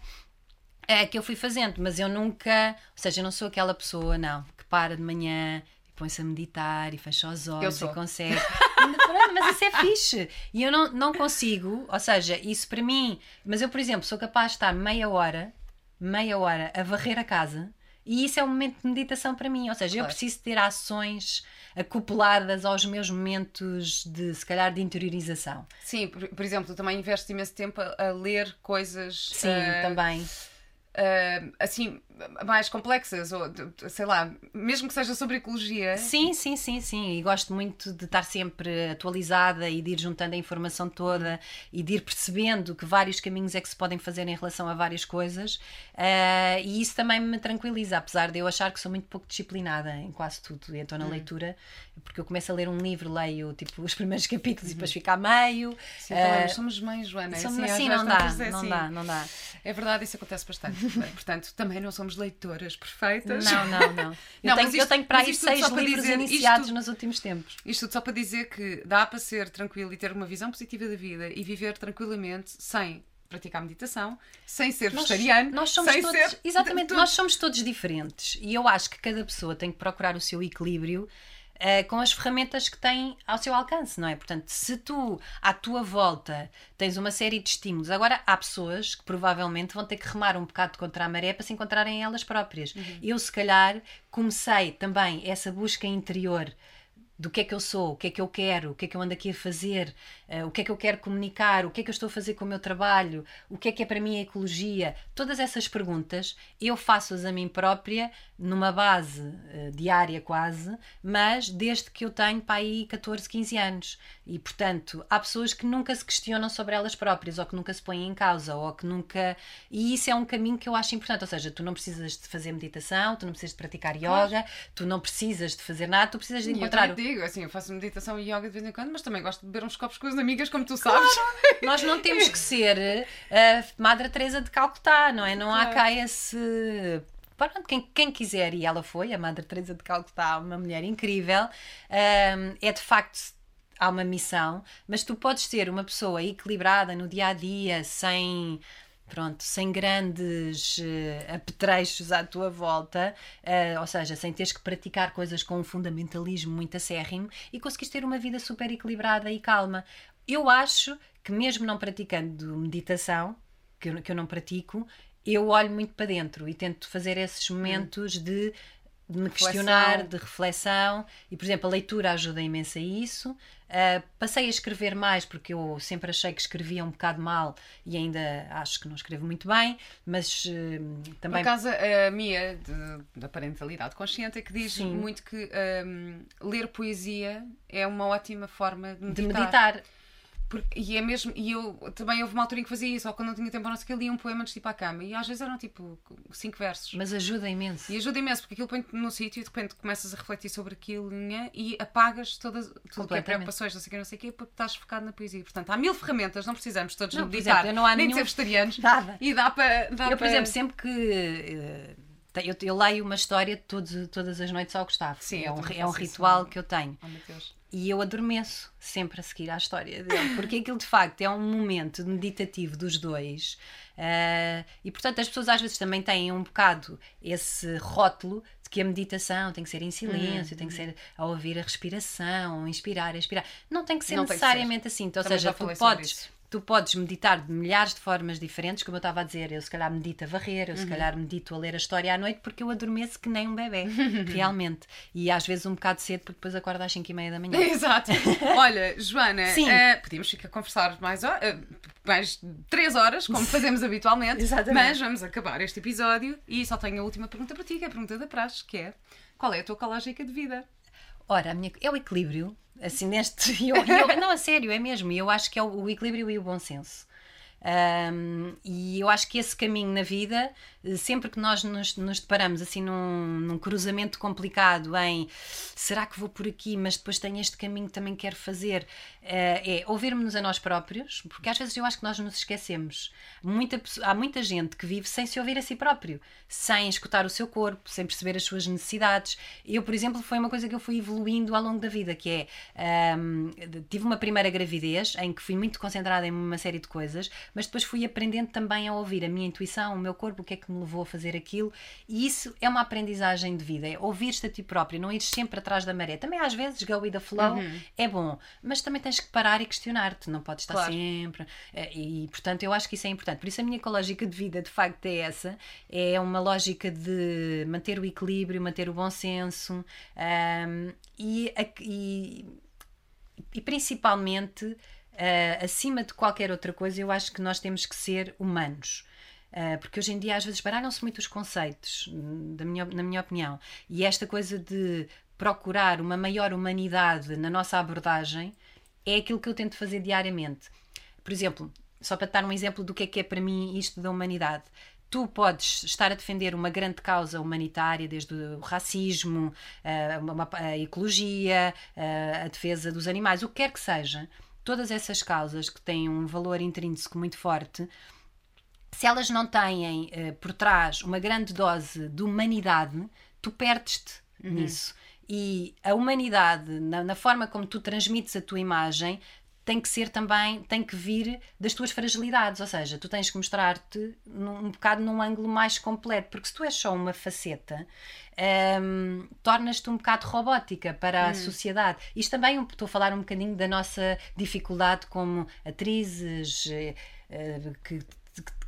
é que eu fui fazendo, mas eu nunca, ou seja, eu não sou aquela pessoa, não, que para de manhã e põe-se a meditar e fecha os olhos e consegue. Pronto, mas isso é fixe. E eu não, não consigo, ou seja, isso para mim. Mas eu, por exemplo, sou capaz de estar meia hora, meia hora a varrer a casa. E isso é um momento de meditação para mim. Ou seja, eu Claro. preciso ter ações acopladas aos meus momentos de, se calhar, de interiorização. Sim, por, por exemplo, tu também investes imenso tempo a, a ler coisas. Sim, ah, também. ah, assim, mais complexas, ou sei lá, mesmo que seja sobre ecologia. Sim, sim, sim, sim. E gosto muito de estar sempre atualizada e de ir juntando a informação toda e de ir percebendo que vários caminhos é que se podem fazer em relação a várias coisas. Ah, e isso também me tranquiliza, apesar de eu achar que sou muito pouco disciplinada em quase tudo. E então na leitura, porque eu começo a ler um livro, leio tipo os primeiros capítulos e depois fico a meio. Sim, então, nós somos mães, Joana. é somos- assim, assim, vezes não dá, não assim. dá, não dá. É verdade, isso acontece bastante. Portanto, também não somos leitoras perfeitas. Não, não, não. Eu, Não, tenho, mas eu isto- tenho para aí isto seis para livros dizer, isto iniciados tudo- nos últimos tempos. Isto tudo só para dizer que dá para ser tranquilo e ter uma visão positiva da vida e viver tranquilamente sem praticar meditação, sem ser vegetariano, nós somos sem todos, ser. exatamente, nós somos todos diferentes e eu acho que cada pessoa tem que procurar o seu equilíbrio eh, com as ferramentas que tem ao seu alcance, não é? Portanto, se tu à tua volta tens uma série de estímulos, agora há pessoas que provavelmente vão ter que remar um bocado contra a maré para se encontrarem elas próprias. Uhum. Eu, se calhar, comecei também essa busca interior do que é que eu sou, o que é que eu quero, o que é que eu ando aqui a fazer, eh, o que é que eu quero comunicar, o que é que eu estou a fazer com o meu trabalho, o que é que é para mim a ecologia. Todas essas perguntas eu faço-as a mim própria numa base eh, diária quase, mas desde que eu tenho para aí 14, 15 anos. E portanto, há pessoas que nunca se questionam sobre elas próprias, ou que nunca se põem em causa, ou que nunca. E isso é um caminho que eu acho importante. Ou seja, tu não precisas de fazer meditação, tu não precisas de praticar yoga, tu não precisas de fazer nada, tu precisas de encontrar. Digo, assim, eu faço meditação e yoga de vez em quando, mas também gosto de beber uns copos com as amigas, como tu sabes. Nós não temos que ser a Madre Teresa de Calcutá, não é? Não há Claro. cá esse. Pronto, quem, quem quiser, e ela foi, a Madre Teresa de Calcutá, uma mulher incrível, hum, é de facto. Há uma missão, mas tu podes ser uma pessoa equilibrada no dia a dia, sem pronto, sem grandes eh, apetrechos à tua volta, eh, ou seja, sem teres que praticar coisas com um fundamentalismo muito acérrimo e conseguires ter uma vida super equilibrada e calma. Eu acho que mesmo não praticando meditação, que eu, que eu não pratico, eu olho muito para dentro e tento fazer esses momentos de de me questionar, de reflexão, e por exemplo, a leitura ajuda imenso a isso. Uh, passei a escrever mais porque eu sempre achei que escrevia um bocado mal e ainda acho que não escrevo muito bem, mas uh, também. Por acaso, a Mia, de, da parentalidade consciente, é que diz Sim. muito que um, ler poesia é uma ótima forma de meditar. De meditar. Porque, e é mesmo, e eu também houve uma altura em que fazia isso, ou quando não tinha tempo, não sei que lia um poema antes de ir para a cama, e às vezes eram tipo cinco versos. Mas ajuda imenso. E ajuda imenso, porque aquilo põe-te no sítio e de repente começas a refletir sobre aquilo e apagas todas tudo que é preocupações, não sei o que, não sei o que, porque estás focado na poesia. Portanto, há mil ferramentas, não precisamos todos não, meditar, exemplo, não há nem nenhum... ser vegetarianos. Nada. E dá para. Dá eu, por para... exemplo, sempre que. Uh, eu, eu, leio uma história todos, todas as noites ao Gustavo. Sim, é um, é um ritual isso. que eu tenho. Oh, meu Deus e eu adormeço sempre a seguir à história dele, porque aquilo de facto é um momento meditativo dos dois. Uh, e portanto, as pessoas às vezes também têm um bocado esse rótulo de que a meditação tem que ser em silêncio, uhum. tem que ser a ouvir a respiração, inspirar, expirar. Não tem que ser Não necessariamente que ser. assim. Então, ou seja, tu podes tu podes meditar de milhares de formas diferentes, como eu estava a dizer, eu se calhar medito a varrer, eu se uhum. calhar medito a ler a história à noite, porque eu adormeço que nem um bebê, realmente. E às vezes um bocado cedo, porque depois acordo às 5 e meia da manhã. Exato. Olha, Joana, uh, podíamos ficar a conversar mais, uh, mais 3 horas, como fazemos habitualmente, Exatamente. mas vamos acabar este episódio e só tenho a última pergunta para ti, que é a pergunta da praxe, que é qual é a tua ecológica de vida? Ora, minha, é o equilíbrio Assim, neste. Eu, eu, não, a sério, é mesmo. Eu acho que é o, o equilíbrio e o bom senso. Um, e eu acho que esse caminho na vida, sempre que nós nos, nos deparamos assim num, num, cruzamento complicado em será que vou por aqui, mas depois tenho este caminho que também quero fazer, uh, é ouvirmos-nos a nós próprios, porque às vezes eu acho que nós nos esquecemos. Muita, há muita gente que vive sem se ouvir a si próprio, sem escutar o seu corpo, sem perceber as suas necessidades. Eu, por exemplo, foi uma coisa que eu fui evoluindo ao longo da vida, que é um, tive uma primeira gravidez em que fui muito concentrada em uma série de coisas mas depois fui aprendendo também a ouvir a minha intuição, o meu corpo, o que é que me levou a fazer aquilo, e isso é uma aprendizagem de vida, é ouvir-te a ti próprio, não ir sempre atrás da maré. Também às vezes go with the flow uhum. é bom, mas também tens que parar e questionar-te, não podes estar claro. sempre. Eh, e portanto eu acho que isso é importante. Por isso a minha ecológica de vida de facto é essa, é uma lógica de manter o equilíbrio, manter o bom senso um, e, e, e principalmente Uh, acima de qualquer outra coisa, eu acho que nós temos que ser humanos. Uh, porque hoje em dia às vezes baralham-se muito os conceitos, da minha, na minha opinião. E esta coisa de procurar uma maior humanidade na nossa abordagem é aquilo que eu tento fazer diariamente. Por exemplo, só para dar um exemplo do que é que é para mim isto da humanidade. Tu podes estar a defender uma grande causa humanitária, desde o racismo, a, a ecologia, a defesa dos animais, o que quer que seja todas essas causas que têm um valor intrínseco muito forte, se elas não têm uh, por trás uma grande dose de humanidade, tu perdes-te uhum. nisso. E a humanidade, na, na, forma como tu transmites a tua imagem, tem que ser também, tem que vir das tuas fragilidades, ou seja, tu tens que mostrar-te um bocado num ângulo mais completo, porque se tu és só uma faceta, um, tornas-te um bocado robótica para a hum. sociedade. Isto também estou a falar um bocadinho da nossa dificuldade como atrizes uh, que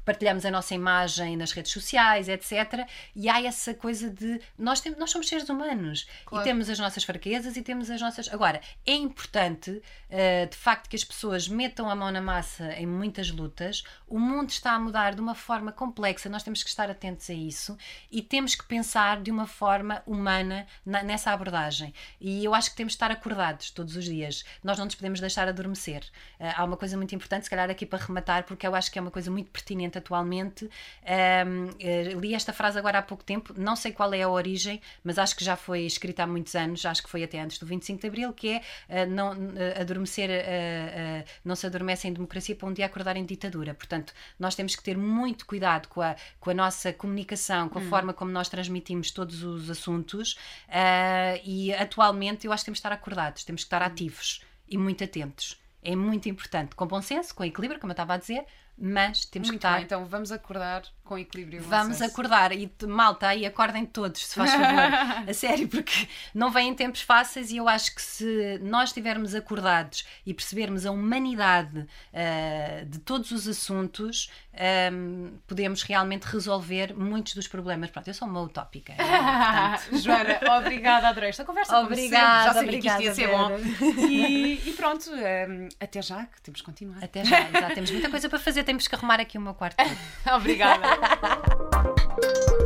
partilhamos a nossa imagem nas redes sociais, etc. E há essa coisa de nós, temos, nós somos seres humanos claro. e temos as nossas fraquezas e temos as nossas. Agora, é importante uh, de facto que as pessoas metam a mão na massa em muitas lutas. O mundo está a mudar de uma forma complexa, nós temos que estar atentos a isso e temos que pensar de uma forma humana na, nessa abordagem. E eu acho que temos que estar acordados todos os dias. Nós não nos podemos deixar adormecer. Uh, há uma coisa muito importante, se calhar aqui para rematar, porque eu acho que é uma coisa muito pertinente atualmente. Um, eh, li esta frase agora há pouco tempo, não sei qual é a origem, mas acho que já foi escrita há muitos anos, acho que foi até antes do 25 de Abril, que é uh, não, uh, adormecer, uh, não se adormece em democracia para um dia acordar em ditadura. Portanto, nós temos que ter muito cuidado com a, com a nossa comunicação, com a hum. forma como nós transmitimos todos os assuntos e atualmente eu acho que temos que estar acordados, temos que estar hum. ativos e muito atentos. É muito importante, com bom senso, com equilíbrio, como eu estava a dizer, mas temos Muito que estar. bem, então vamos acordar com equilíbrio. Vamos senso. acordar e malta aí acordem todos, se faz favor. a sério, porque não vêm tempos fáceis e eu acho que se nós estivermos acordados e percebermos a humanidade ah, de todos os assuntos, ahm, podemos realmente resolver muitos dos problemas. Pronto, eu sou uma utópica. portanto, Joana, obrigada, adorei esta conversa. Obrigada. Já sabia que isto ia ser bom. obrigada, E, e pronto, hum, até já, que temos que continuar. Até já, já temos muita coisa para fazer, temos que arrumar aqui o meu quarto. Obrigada.